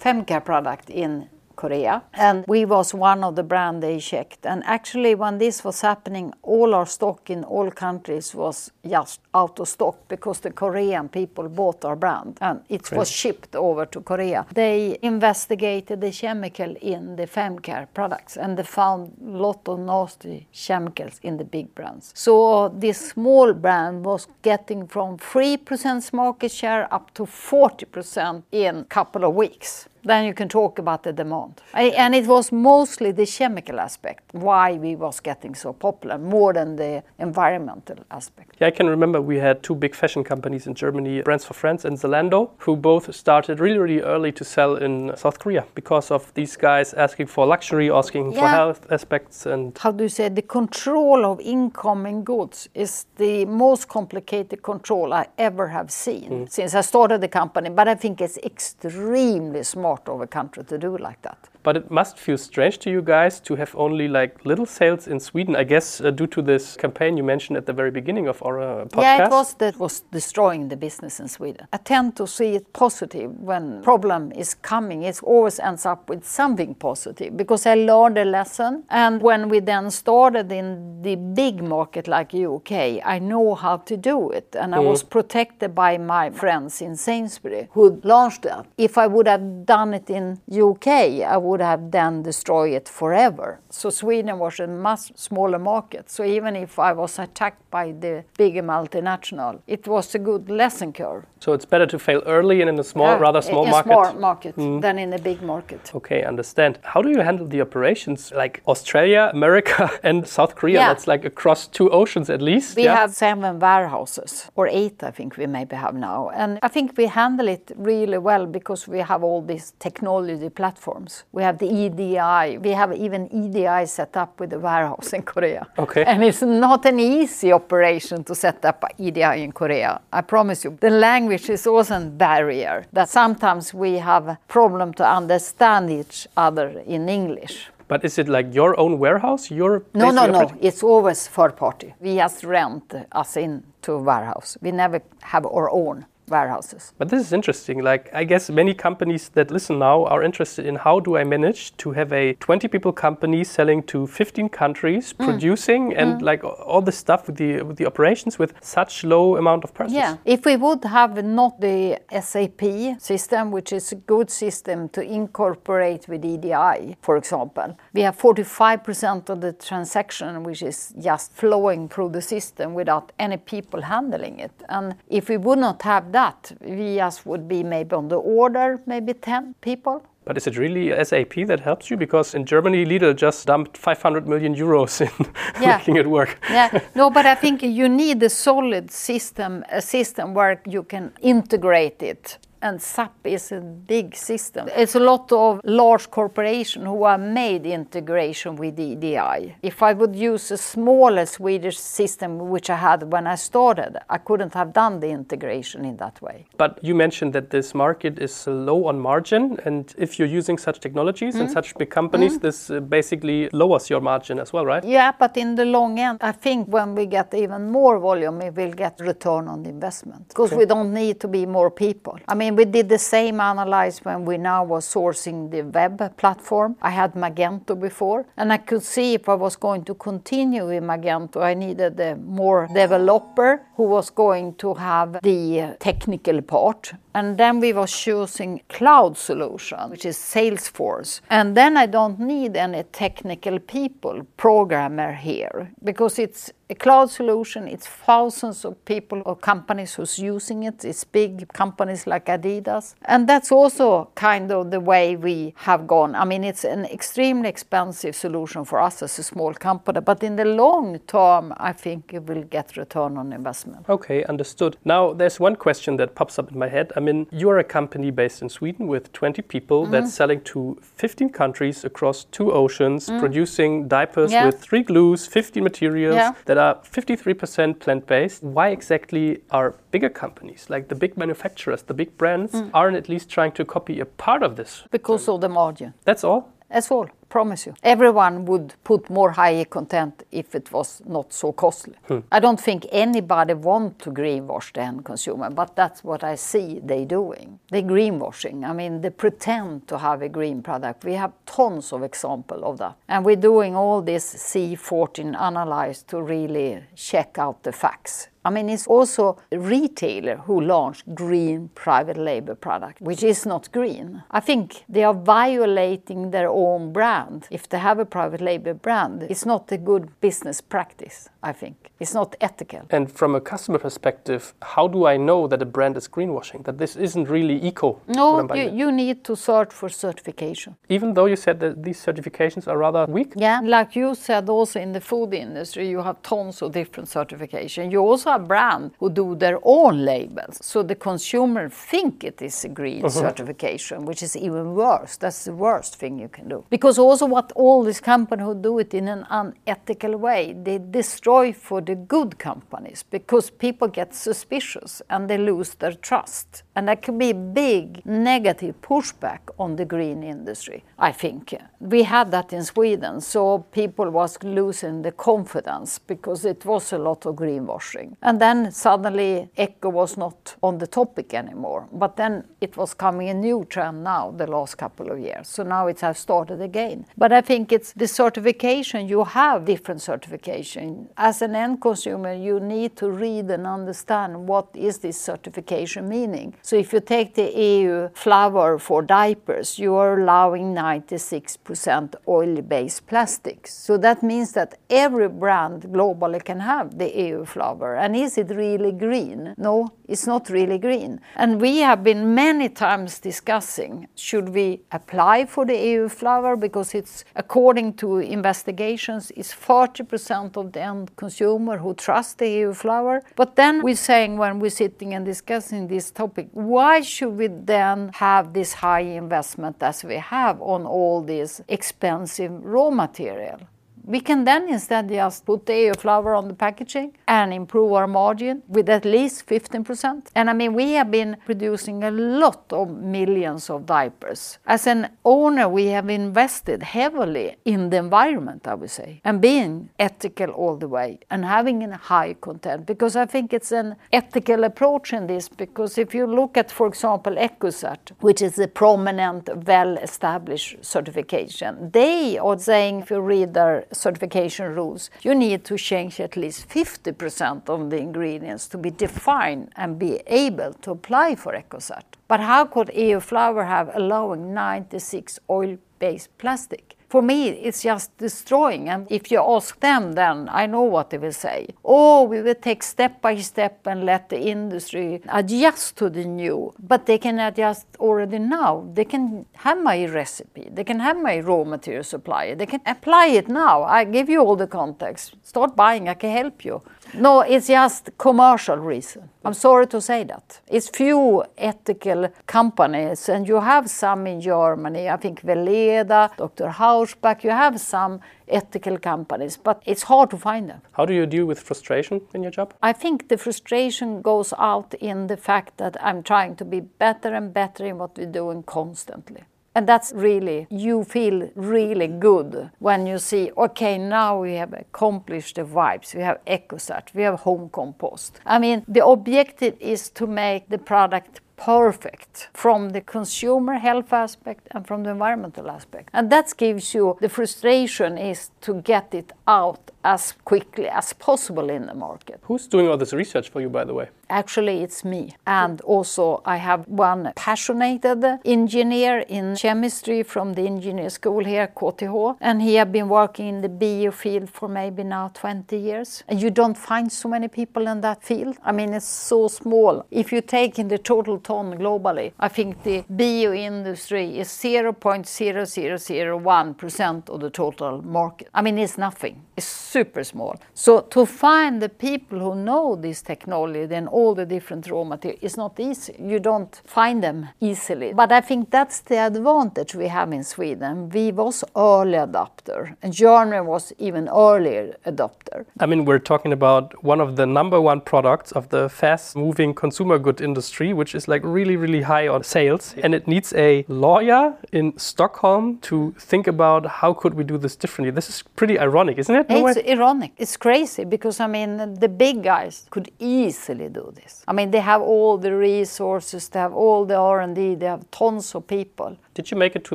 Femcare product in Korea. And we was one of the brand they checked. And actually when this was happening all our stock in all countries was just out of stock because the Korean people bought our brand. And it was shipped over to Korea. They investigated the chemical in the Femcare products and they found a lot of nasty chemicals in the big brands. So this small brand was getting from 3% market share up to 40% in a couple of weeks then you can talk about the demand. I- And it was mostly the chemical aspect why we was getting so popular more than the environmental aspect. Yeah, I can remember we had two big fashion companies in Germany, Brands4Friends and Zalando, who both started really, really early to sell in South Korea because of these guys asking for luxury, asking for health aspects, and How do you say the control of incoming goods is the most complicated control I ever have seen mm. since I started the company. But I think it's extremely smart of a country to do like that. But it must feel strange to you guys to have only like little sales in Sweden, I guess, uh, due to this campaign you mentioned at the very beginning of our uh, podcast. Yeah, it was that was destroying the business in Sweden. I tend to see it positive when problem is coming. It always ends up with something positive because I learned a lesson. And when we then started in the big market like UK, I know how to do it. And I was protected by my friends in Sainsbury who launched that. If I would have done it in UK, I would have then destroyed it forever. So Sweden was a much smaller market. So even if I was attacked by the bigger multinational, it was a good lesson curve. So it's better to fail early and in a small, Yeah, rather small in market. small market hmm. than in a big market. Okay, understand. How do you handle the operations like Australia, America, and South Korea? Yeah. That's like across two oceans at least. We yeah? have seven warehouses, or eight, I think we maybe have now. And I think we handle it really well because we have all these technology platforms. We have the EDI, we have even EDI set up with the warehouse in Korea. Okay. And it's not an easy operation to set up EDI in Korea. I promise you. The language is also a barrier that sometimes we have a problem to understand each other in English. But is it like your own warehouse? Your No, no, no. It's always third party. We just rent us into a warehouse. We never have our own warehouses. But this is interesting. Like, I guess many companies that listen now are interested in how do I manage to have a 20 people company selling to 15 countries, Mm. producing and like all the stuff with the with the operations with such low amount of persons. Yeah. If we would have not the SAP system, which is a good system to incorporate with EDI, for example, we have 45% of the transaction which is just flowing through the system without any people handling it. And if we would not have that, we just would be maybe on the order, maybe 10 people. But is it really SAP that helps you? Because in Germany, Lidl just dumped 500 million euros in Yeah. making it work. yeah, no, but I think you need a solid system, a system where you can integrate it. And SAP is a big system. It's a lot of large corporations who have made integration with EDI. If I would use a smaller Swedish system, which I had when I started, I couldn't have done the integration in that way. But you mentioned that this market is low on margin, and if you're using such technologies Mm. and such big companies, this uh, basically lowers your margin as well, right? Yeah, but in the long end, I think when we get even more volume, we will get return on the investment because we don't need to be more people. I mean, we did the same analysis when we now was sourcing the web platform. I had Magento before, and I could see if I was going to continue with Magento, I needed a more developer who was going to have the technical part. And then we was choosing cloud solution, which is Salesforce. And then I don't need any technical people, programmer here, because it's a cloud solution. It's thousands of people or companies who's using it. It's big companies like Adidas. And that's also kind of the way we have gone. I mean, it's an extremely expensive solution for us as a small company, but in the long term, I think it will get return on investment. Okay, understood. Now, there's one question that pops up in my head. I mean, you're a company based in Sweden with 20 people Mm-hmm. that's selling to 15 countries across two oceans, producing diapers Mm. Yeah. with three glues, 15 materials Yeah. that are 53% plant based. Why exactly are bigger companies, like the big manufacturers, the big brands, Mm. aren't at least trying to copy a part of this? Because of the margin. That's all. That's all, promise you. Everyone would put more higher content if it was not so costly. Hmm. I don't think anybody want to greenwash the end consumer, but that's what I see they doing. They greenwashing. I mean, they pretend to have a green product. We have tons of example of that. And we're doing all this C14 analyze to really check out the facts. I mean, it's also a retailer who launched green private label product, which is not green. I think they are violating their own brand. If they have a private label brand, it's not a good business practice, I think. It's not ethical. And from a customer perspective, how do I know that a brand is greenwashing, that this isn't really eco? No, you, you need to search for certification. Even though you said that these certifications are rather weak? Yeah, like you said, also in the food industry, you have tons of different certification. You also have brands who do their own labels, so the consumer think it is a green mm-hmm. certification, which is even worse. That's the worst thing you can do. Because also what all these companies who do it in an unethical way, they destroy for the good companies because people get suspicious and they lose their trust. And that could be big negative pushback on the green industry, I think. We had that in Sweden, so people was losing the confidence because it was a lot of greenwashing. And then suddenly eco was not on the topic anymore. But then it was coming a new trend now the last couple of years. So now it has started again. But I think it's the certification, you have different certification. As an end consumer, you need to read and understand what is this certification meaning. So if you take the EU flower for diapers, you are allowing 96% oil-based plastics. So that means that every brand globally can have the EU flower. And is it really green? No, it's not really green. And we have been many times discussing should we apply for the EU flower because it's according to investigations it's 40% of the end consumer who trust the EU flower. But then we're saying when we're sitting and discussing this topic, why should we then have this high investment as we have on all this expensive raw material? We can then instead just put the EU flower on the packaging and improve our margin with at least 15%. And I mean, we have been producing a lot of millions of diapers. As an owner, we have invested heavily in the environment, I would say, and being ethical all the way and having a high content because I think it's an ethical approach in this. Because if you look at, for example, EcoCert, which is a prominent, well established certification, they are saying, if you read their certification rules, you need to change at least 50% of the ingredients to be defined and be able to apply for EcoCert. But how could EU Flower have allowing 96 oil-based plastic? For me, it's just destroying. And if you ask them, then I know what they will say. Oh, we will take step by step and let the industry adjust to the new. But they can adjust already now. They can have my recipe. They can have my raw material supplier. They can apply it now. I give you all the context. Start buying. I can help you. No, it's just commercial reason. I'm sorry to say that. It's few ethical companies, and you have some in Germany. I think Weleda, Dr. Hauschka, you have some ethical companies, but it's hard to find them. How do you deal with frustration in your job? I think the frustration goes out in the fact that I'm trying to be better and better in what we're doing constantly. And that's really, you feel really good when you see, okay, now we have accomplished the vibes. We have EcoCert, we have home compost. I mean, the objective is to make the product perfect from the consumer health aspect and from the environmental aspect. And that gives you the frustration is to get it out as quickly as possible in the market. Who's doing all this research for you, by the way? Actually, it's me. And also, I have one passionate engineer in chemistry from the engineer school here, KTH. And he has been working in the bio field for maybe now 20 years. And you don't find so many people in that field. I mean, it's so small. If you take in the total ton globally, I think the bio industry is 0.0001% of the total market. I mean, it's nothing. It's super small. So to find the people who know this technology and all the different raw material is not easy. You don't find them easily. But I think that's the advantage we have in Sweden. We was early adopter, and Germany was even earlier adopter. I mean, we're talking about one of the number one products of the fast-moving consumer good industry, which is like really, really high on sales, and it needs a lawyer in Stockholm to think about how could we do this differently. This is pretty ironic, isn't it? No it's? Ironic. It's crazy because I mean the big guys could easily do this. I mean they have all the resources, they have all the R&D, they have tons of people. Did you make it to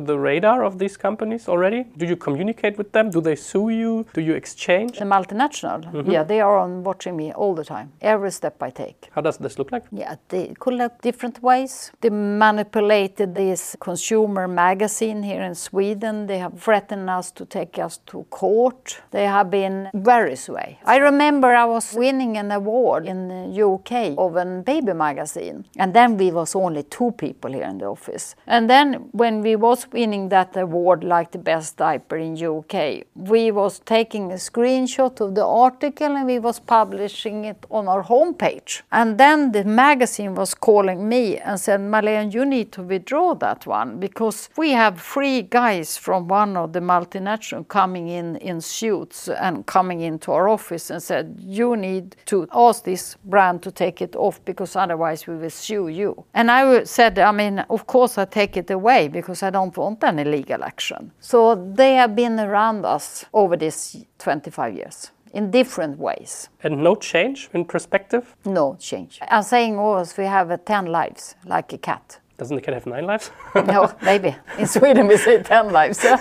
the radar of these companies already? Do you communicate with them? Do they sue you? Do you exchange? The multinational, mm-hmm. yeah, they are on watching me all the time, every step I take. How does this look like? Yeah, they could look different ways. They manipulated this consumer magazine here in Sweden. They have threatened us to take us to court. They have been various ways. I remember I was winning an award in the UK of a baby magazine, and then we was only two people here in the office. And then when when we was winning that award like the best diaper in UK, we was taking a screenshot of the article and we was publishing it on our homepage. And then the magazine was calling me and said, Marlene, you need to withdraw that one because we have three guys from one of the multinational coming in in suits and coming into our office and said, you need to ask this brand to take it off because otherwise we will sue you. And I said, I mean, of course I take it away because I don't want any legal action. So they have been around us over these 25 years in different ways. And no change in perspective? No change. I'm saying oh, always we have uh, 10 lives, like a cat. Doesn't the cat have nine lives? no, maybe. In Sweden we say 10 lives.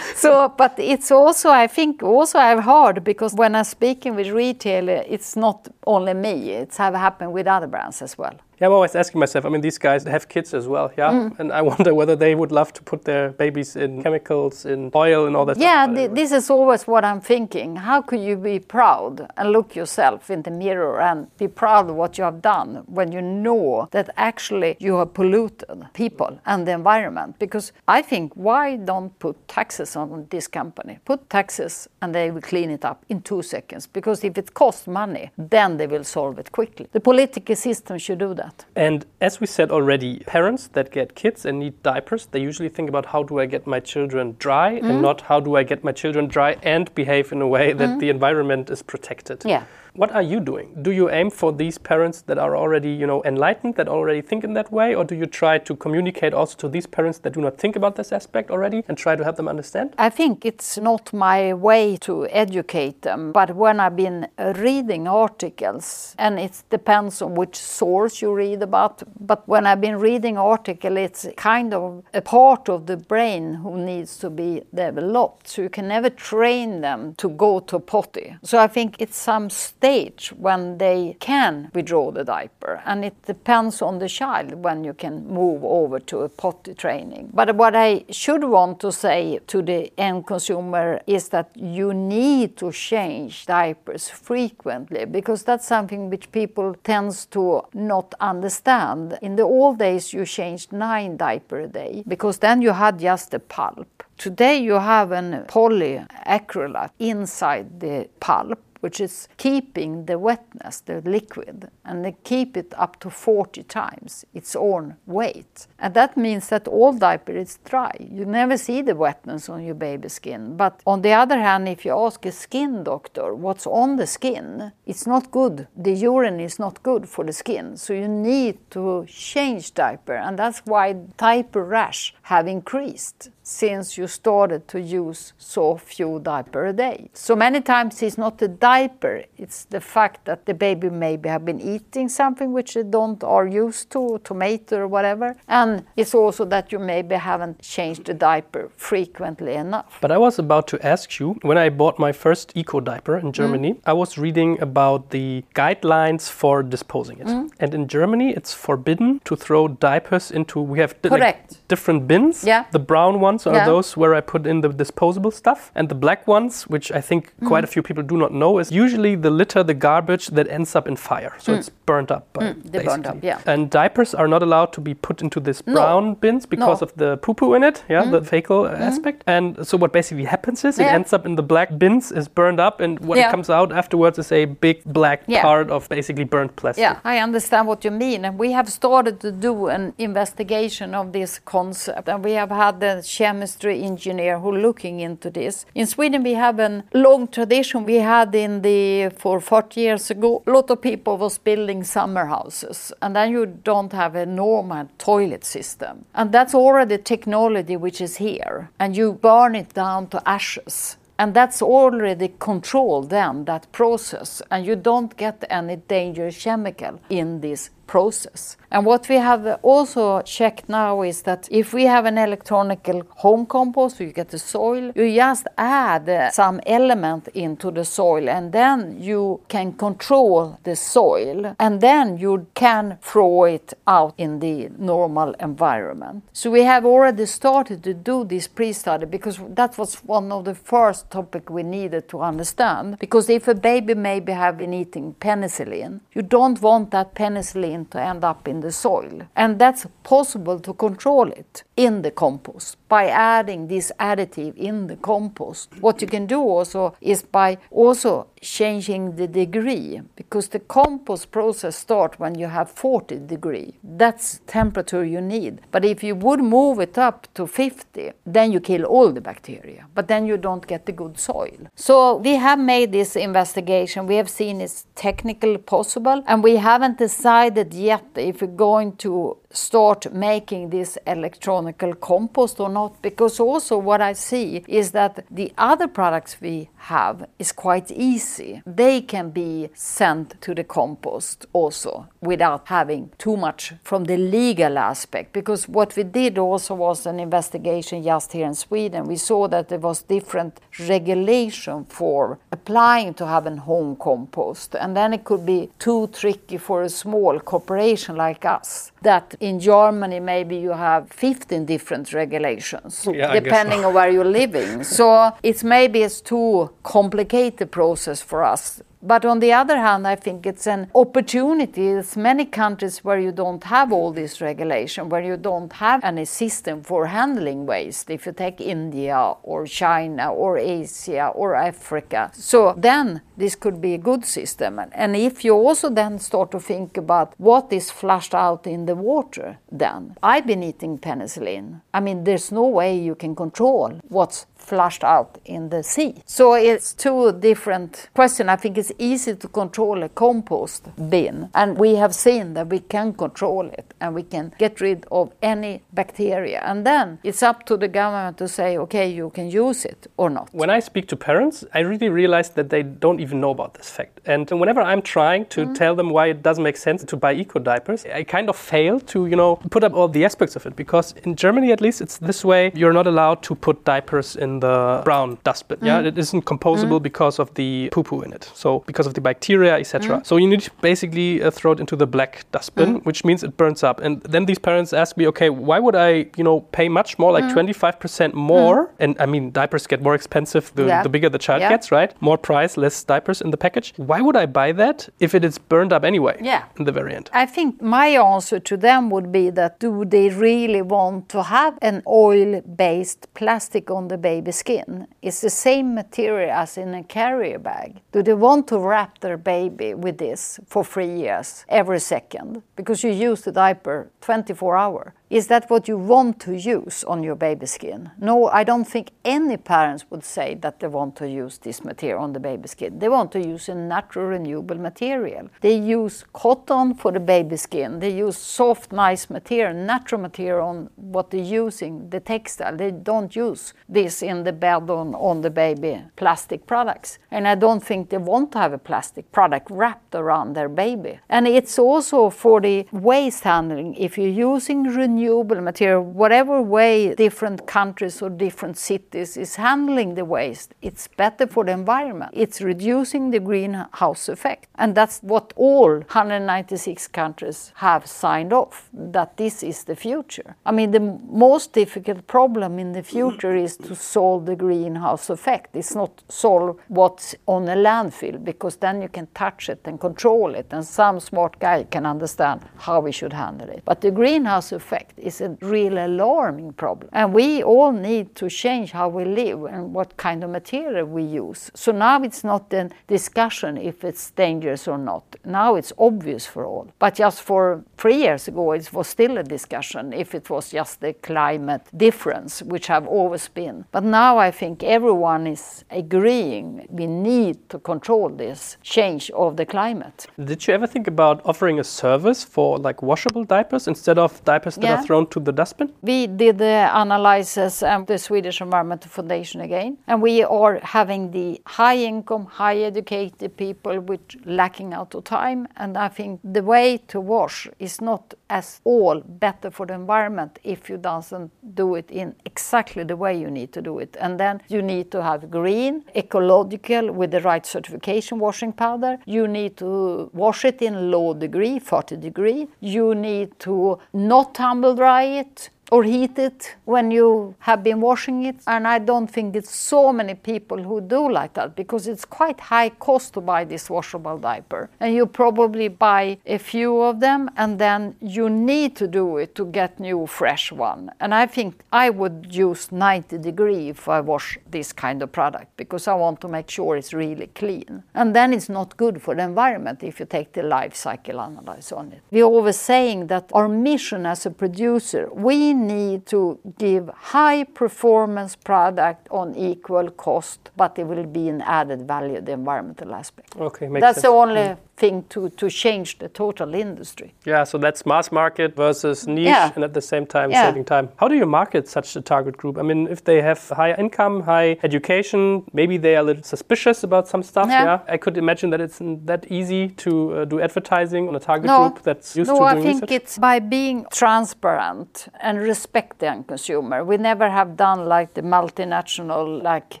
So, but it's also, I think, also I've heard because when I'm speaking with retailer, it's not only me, it's have happened with other brands as well. Yeah, I'm always asking myself. I mean, these guys have kids as well, yeah, mm. and I wonder whether they would love to put their babies in chemicals, in oil, and all that. Yeah, th- this is always what I'm thinking. How could you be proud and look yourself in the mirror and be proud of what you have done when you know that actually you have polluted people and the environment? Because I think why don't put taxes on this company? Put taxes and they will clean it up in two seconds. Because if it costs money, then they will solve it quickly. The political system should do that that. And as we said already, parents that get kids and need diapers, they usually think about how do I get my children dry mm. and not how do I get my children dry and behave in a way that mm. the environment is protected. Yeah. What are you doing? Do you aim for these parents that are already, you know, enlightened, that already think in that way, or do you try to communicate also to these parents that do not think about this aspect already and try to help them understand? I think it's not my way to educate them, but when I've been reading articles, and it depends on which source you read about, but when I've been reading article, it's kind of a part of the brain who needs to be developed. So you can never train them to go to potty. So I think it's some stage when they can withdraw the diaper, and it depends on the child when you can move over to a potty training. But what I should want to say to the end consumer is that you need to change diapers frequently because that's something which people tends to not understand. In the old days, you changed nine diaper a day because then you had just the pulp. Today you have a polyacrylate inside the pulp which is keeping the wetness, the liquid, and they keep it up to 40 times its own weight. And that means that all diaper is dry. You never see the wetness on your baby skin. But on the other hand, if you ask a skin doctor what's on the skin, it's not good. The urine is not good for the skin. So you need to change diaper. And that's why diaper rash have increased since you started to use so few diaper a day. So many times it's not the diaper, it's the fact that the baby maybe have been eating something which they don't are used to, tomato or whatever. And it's also that you maybe haven't changed the diaper frequently enough. But I was about to ask you, when I bought my first eco diaper in Germany, mm. I was reading about the guidelines for disposing it. Mm. And in Germany it's forbidden to throw diapers into we have like, different bins. Yeah. The brown ones are yeah. those where I put in the disposable stuff, and the black ones, which I think mm. quite a few people do not know, is is usually the litter, the garbage that ends up in fire. So it's burnt up. By, Mm. they burned up, basically. yeah. And diapers are not allowed to be put into this No. brown bins because No. Mm. of the poo poo in it, yeah, the fecal aspect. And so what basically happens is it ends up in the black bins, is burned up, and what Yeah. comes out afterwards is a big black Yeah. part of basically burnt plastic. Yeah, I understand what you mean. And we have started to do an investigation of this concept. And we have had the chemistry engineer who looking into this. In Sweden, we have a long tradition. We had in the, for 40 years ago, a lot of people was building summer houses. And then you don't have a normal toilet system. And that's already technology which is here. And you burn it down to ashes. And that's already controlled then, that process. And you don't get any dangerous chemical in this process. And what we have also checked now is that if we have an electronic home compost, you get the soil, you just add some element into the soil and then you can control the soil and then you can throw it out in the normal environment. So we have already started to do this pre-study because that was one of the first topic we needed to understand. Because if a baby maybe have been eating penicillin, you don't want that penicillin to end up in the soil. And that's possible to control it in the compost by adding this additive in the compost. What you can do also is by also changing the degree because the compost process start when you have 40 degree. That's temperature you need. But if you would move it up to 50, then you kill all the bacteria. But then you don't get the good soil. So we have made this investigation. We have seen it's technically possible and we haven't decided yet if we're going to start making this electronical compost or not because also what I see is that the other products we have is quite easy. They can be sent to the compost also without having too much from the legal aspect because what we did also was an investigation just here in Sweden. We saw that there was different regulation for applying to have a home compost and then it could be too tricky for a small corporation like us that in Germany maybe you have 15 different regulations Yeah, depending so. on where you're living. so it's maybe it's too complicated process for us. But on the other hand, I think it's an opportunity. There's many countries where you don't have all this regulation, where you don't have any system for handling waste. If you take India or China or Asia or Africa, so then this could be a good system. And- if you also then start to think about what is flushed out in the water, then I've been eating penicillin. I mean, there's no way you can control what's flushed out in the sea. So it's two different questions. I think it's easy to control a compost bin, and we have seen that we can control it and we can get rid of any bacteria. And then it's up to the government to say, okay, you can use it or not. When I speak to parents, I really realize that they don't even know about this fact. And whenever I'm trying to Mm-hmm. tell them why it doesn't make sense to buy eco diapers, I kind of fail to, you know, put up all the aspects of it. Because in Germany, at least, it's this way: you're not allowed to put diapers in the brown dustbin. Yeah, Mm-hmm. it isn't composable because of the poo poo in it. So because of the bacteria, etc. So you need to basically uh, throw it into the black dustbin, which means it burns up. And then these parents ask me, okay, why would I, you know, pay much more, like 25% more? And I mean, diapers get more expensive the, Yeah. the bigger the child Yeah. gets, right? More price, less diapers in the package. Why would I buy that if it is burned up anyway? Yeah. In the very end. I think my answer to them would be that do they really want to have an oil based plastic on the baby skin? It's the same material as in a carrier bag. Do they want to wrap their baby with this for three years every second? Because you use the diaper 24 hours. Is that what you want to use on your baby skin? No, I don't think any parents would say that they want to use this material on the baby skin. They want to use a natural renewable material. They use cotton for the baby skin. They use soft, nice material, natural material on what they're using, the textile. They don't use this in the bed on, on the baby plastic products. And I don't think they want to have a plastic product wrapped around their baby. And it's also for the waste handling. If you're using renewable renewable material, whatever way different countries or different cities is handling the waste, it's better for the environment. It's reducing the greenhouse effect. And that's what all 196 countries have signed off that this is the future. I mean, the most difficult problem in the future is to solve the greenhouse effect. It's not solve what's on a landfill because then you can touch it and control it, and some smart guy can understand how we should handle it. But the greenhouse effect is a real alarming problem, and we all need to change how we live and what kind of material we use. So now it's not a discussion if it's dangerous or not. Now it's obvious for all. But just for three years ago, it was still a discussion if it was just the climate difference, which have always been. But now I think everyone is agreeing we need to control this change of the climate. Did you ever think about offering a service for like washable diapers instead of diapers that are thrown to the dustbin? We did the analysis and the Swedish Environmental Foundation again, and we are having the high income, high educated people which lacking out of time. And I think the way to wash is not as all better for the environment if you doesn't do it in exactly the way you need to do it. And then you need to have green, ecological with the right certification washing powder. You need to wash it in low degree, 40 degree. You need to not tumble dry it or heat it when you have been washing it. And I don't think it's so many people who do like that because it's quite high cost to buy this washable diaper. And you probably buy a few of them and then you need to do it to get new fresh one. And I think I would use 90 degree if I wash this kind of product because I want to make sure it's really clean. And then it's not good for the environment if you take the life cycle analysis on it. We're always saying that our mission as a producer, we need to give high performance product on equal cost, but it will be an added value, the environmental aspect. Okay, makes That's sense. the only mm. Thing to, to change the total industry. Yeah, so that's mass market versus niche Yeah. and at the same time Yeah. saving time. How do you market such a target group? I mean, if they have high income, high education, maybe they are a little suspicious about some stuff. Yeah. Yeah, I could imagine that it's not that easy to uh, do advertising on a target No. group that's used to doing no, I think research. it's by being transparent and respect the end consumer. We never have done like the multinational, like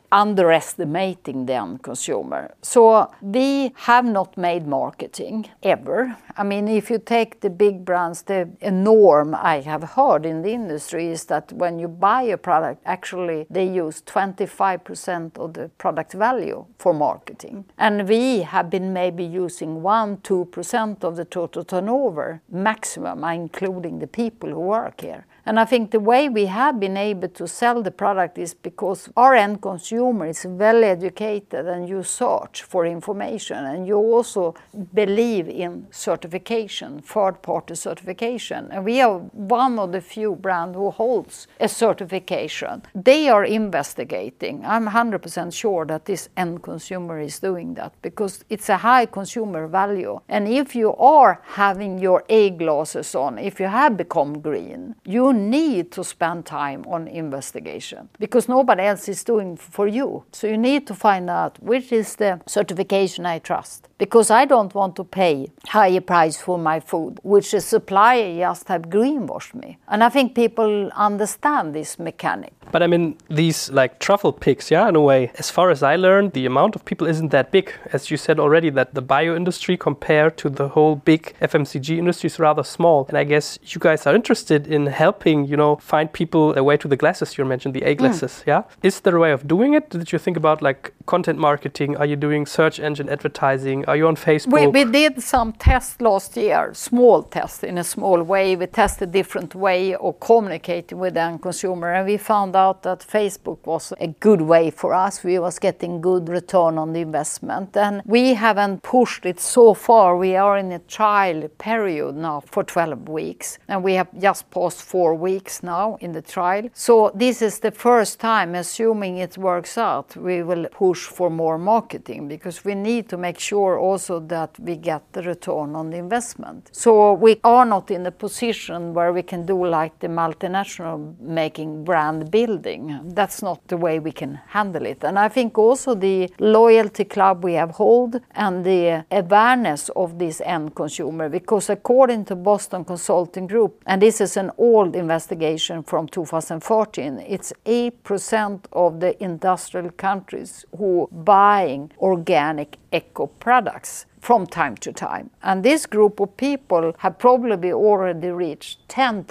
underestimating the end consumer. So we have not made marketing ever. I mean, if you take the big brands, the norm I have heard in the industry is that when you buy a product, actually they use 25% of the product value for marketing. And we have been maybe using 1 2% of the total turnover maximum, including the people who work here. And I think the way we have been able to sell the product is because our end consumer is well educated and you search for information and you also believe in certification, third party certification. And we are one of the few brands who holds a certification. They are investigating. I'm 100% sure that this end consumer is doing that because it's a high consumer value. And if you are having your A glasses on, if you have become green, you need to spend time on investigation because nobody else is doing for you. So you need to find out which is the certification I trust because I don't want to pay higher price for my food, which the supplier just have greenwashed me. And I think people understand this mechanic. But I mean, these like truffle picks, yeah, in a way. As far as I learned, the amount of people isn't that big. As you said already, that the bio industry compared to the whole big FMCG industry is rather small. And I guess you guys are interested in helping, you know, find people a way to the glasses you mentioned, the A mm. glasses, yeah? Is there a way of doing it? Did you think about like content marketing? Are you doing search engine advertising? Are you on Facebook? We, we did some tests last year, small tests in a small way. We tested a different way of communicating with the end consumer, and we found out that Facebook was a good way for us. We was getting good return on the investment, and we haven't pushed it so far. We are in a trial period now for 12 weeks, and we have just passed four weeks now in the trial. So this is the first time, assuming it works out, we will push push for more marketing because we need to make sure also that we get the return on the investment. So we are not in a position where we can do like the multinational making brand building. That's not the way we can handle it. And I think also the loyalty club we have hold and the awareness of this end consumer because according to Boston Consulting Group and this is an old investigation from 2014 it's 8% of the industrial countries who buying organic eco products from time to time. And this group of people have probably already reached 10%,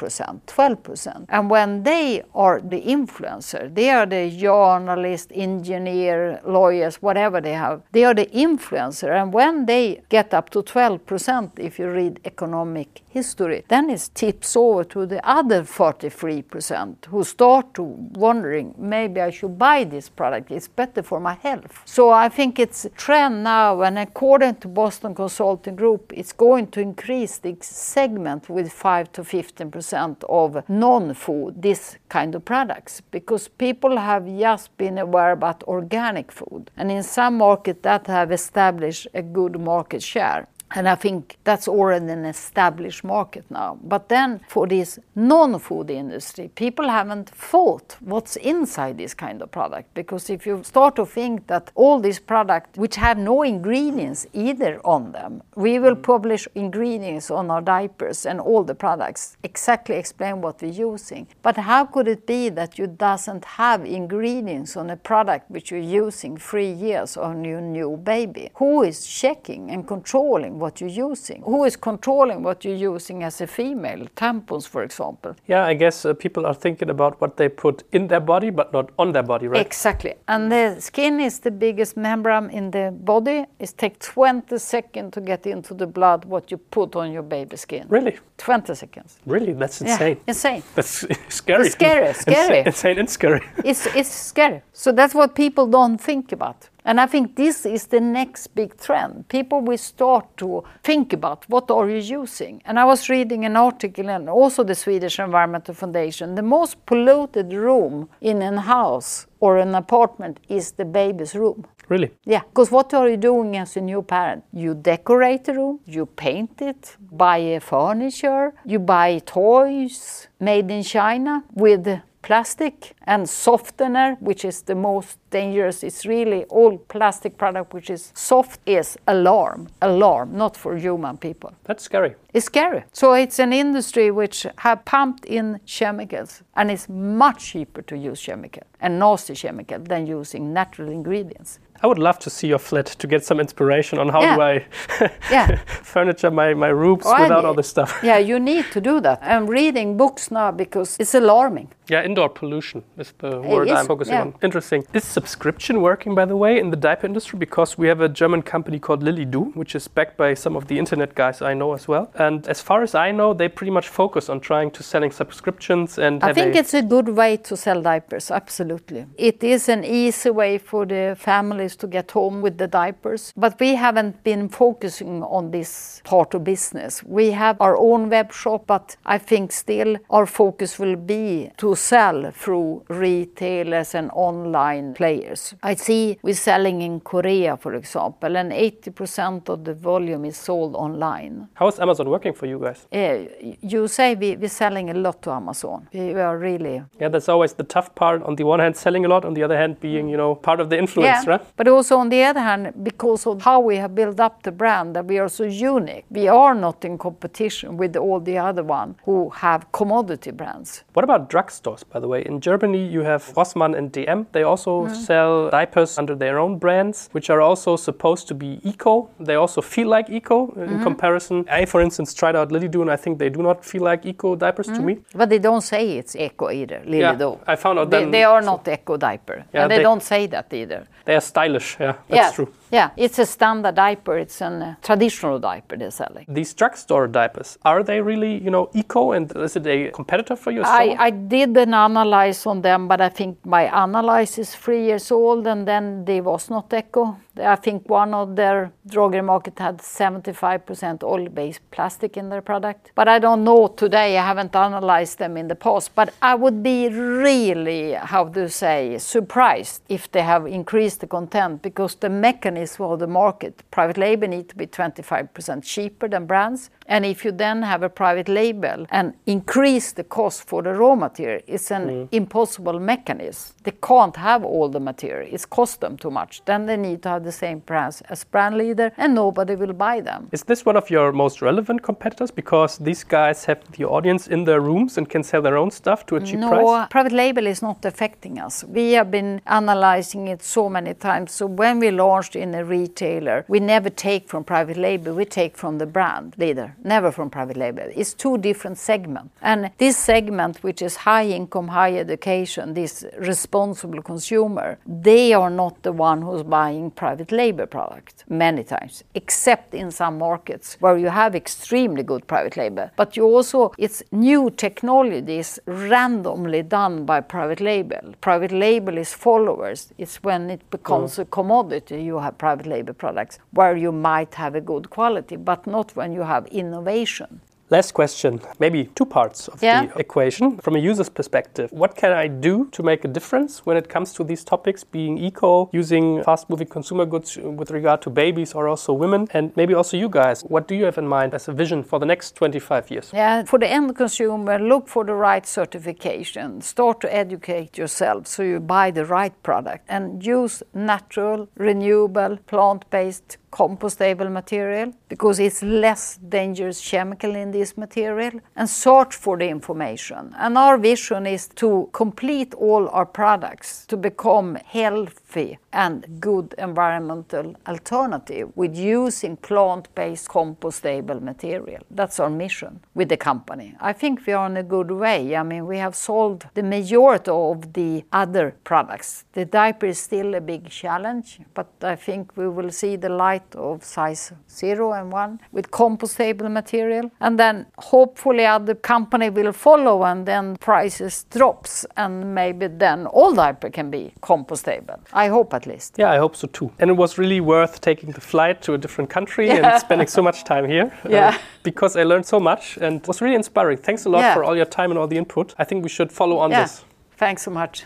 12%. And when they are the influencer, they are the journalist, engineer, lawyers, whatever they have, they are the influencer. And when they get up to 12%, if you read economic history, then it tips over to the other 43% who start to wondering, maybe I should buy this product, it's better for my health. So I think it's a trend now, and according to Boston Consulting Group, it's going to increase the segment with 5 to 15% of non-food, this kind of products, because people have just been aware about organic food. And in some markets that have established a good market share. And I think that's already an established market now. But then for this non-food industry, people haven't thought what's inside this kind of product. Because if you start to think that all these products, which have no ingredients either on them, we will mm. publish ingredients on our diapers and all the products, exactly explain what we're using. But how could it be that you doesn't have ingredients on a product which you're using three years on your new baby? Who is checking and controlling what you're using? Who is controlling what you're using as a female? Tampons, for example. Yeah, I guess uh, people are thinking about what they put in their body, but not on their body, right? Exactly. And the skin is the biggest membrane in the body. It takes 20 seconds to get into the blood what you put on your baby skin. Really? 20 seconds. Really? That's insane. Yeah, insane. That's scary. It's scary, scary. Insane, insane and scary. It's, it's scary. So that's what people don't think about. And I think this is the next big trend. People will start to think about what are you using. And I was reading an article and also the Swedish Environmental Foundation. The most polluted room in a house or an apartment is the baby's room. Really? Yeah, because what are you doing as a new parent? You decorate the room, you paint it, buy a furniture, you buy toys made in China with plastic and softener, which is the most dangerous. It's really all plastic product which is soft is alarm, alarm, not for human people. That's scary. It's scary. So it's an industry which have pumped in chemicals and it's much cheaper to use chemical and nasty chemical than using natural ingredients. I would love to see your flat to get some inspiration on how Yeah. do I Yeah. furniture my, my rooms without all this stuff. Yeah, you need to do that. I'm reading books now because it's alarming. Yeah, indoor pollution is the word is, I'm focusing yeah. on. Interesting. Is subscription working, by the way, in the diaper industry? Because we have a German company called Lillydoo, which is backed by some of the internet guys I know as well. And as far as I know, they pretty much focus on trying to selling subscriptions and I think a, it's a good way to sell diapers, absolutely. It is an easy way for the families to get home with the diapers, but we haven't been focusing on this part of business. We have our own web shop, but I think still our focus will be to sell through retailers and online players. I see we're selling in Korea, for example, and 80% of the volume is sold online. How is Amazon working for you guys? Eh, you say we, we're selling a lot to Amazon. We are really Yeah, that's always the tough part. On the one hand, selling a lot. On the other hand, being you know part of the influence, right? But also on the other hand, because of how we have built up the brand, that we are so unique. We are not in competition with all the other one who have commodity brands. What about drugstores, by the way? In Germany, you have Rossmann and DM. They also mm-hmm. sell diapers under their own brands, which are also supposed to be eco. They also feel like eco uh, in mm-hmm. comparison. I, for instance, tried out Lillydoo, and I think they do not feel like eco diapers to mm-hmm. me. But they don't say it's eco either, Lily Yeah, Do. I found out They, then- they are not eco diaper. Yeah, and they, they- don't say that either. They are stylish. Yeah, that's yeah. true. Yeah, it's a standard diaper. It's a uh, traditional diaper they're selling. These drugstore diapers, are they really, you know, eco and is it a competitor for your store? I, I did an analysis on them, but I think my analysis is three years old and then they was not eco. I think one of their drogery market had 75% oil-based plastic in their product. But I don't know today, I haven't analyzed them in the past. But I would be really, how to say, surprised if they have increased the content because the mechanism of the market, private label need to be 25% cheaper than brands. And if you then have a private label and increase the cost for the raw material, it's an mm. impossible mechanism. They can't have all the material. It's cost them too much. Then they need to have the same price as brand leader and nobody will buy them. Is this one of your most relevant competitors because these guys have the audience in their rooms and can sell their own stuff to a cheap no, price? No, private label is not affecting us. We have been analyzing it so many times. So when we launched in a retailer, we never take from private label, we take from the brand leader never from private label. It's two different segments. And this segment, which is high income, high education, this responsible consumer, they are not the one who's buying private label products many times, except in some markets where you have extremely good private label. But you also, it's new technologies randomly done by private label. Private label is followers. It's when it becomes mm. a commodity you have private label products where you might have a good quality, but not when you have innovation. Last question, maybe two parts of yeah. the equation. From a user's perspective, what can I do to make a difference when it comes to these topics, being eco, using fast moving consumer goods uh, with regard to babies or also women? And maybe also you guys, what do you have in mind as a vision for the next 25 years? Yeah, for the end consumer, look for the right certification. Start to educate yourself so you buy the right product and use natural, renewable, plant based compostable material because it's less dangerous chemical in this material and search for the information. And our vision is to complete all our products to become healthy and good environmental alternative with using plant-based compostable material. That's our mission with the company. I think we are in a good way. I mean, we have solved the majority of the other products. The diaper is still a big challenge, but I think we will see the light of size 0 and 1 with compostable material. And then hopefully other company will follow and then prices drops and maybe then all diaper can be compostable. I hope at least. Yeah, I hope so too. And it was really worth taking the flight to a different country yeah. and spending so much time here. Yeah. Uh, because I learned so much and it was really inspiring. Thanks a lot yeah. for all your time and all the input. I think we should follow on yeah. this. Thanks so much.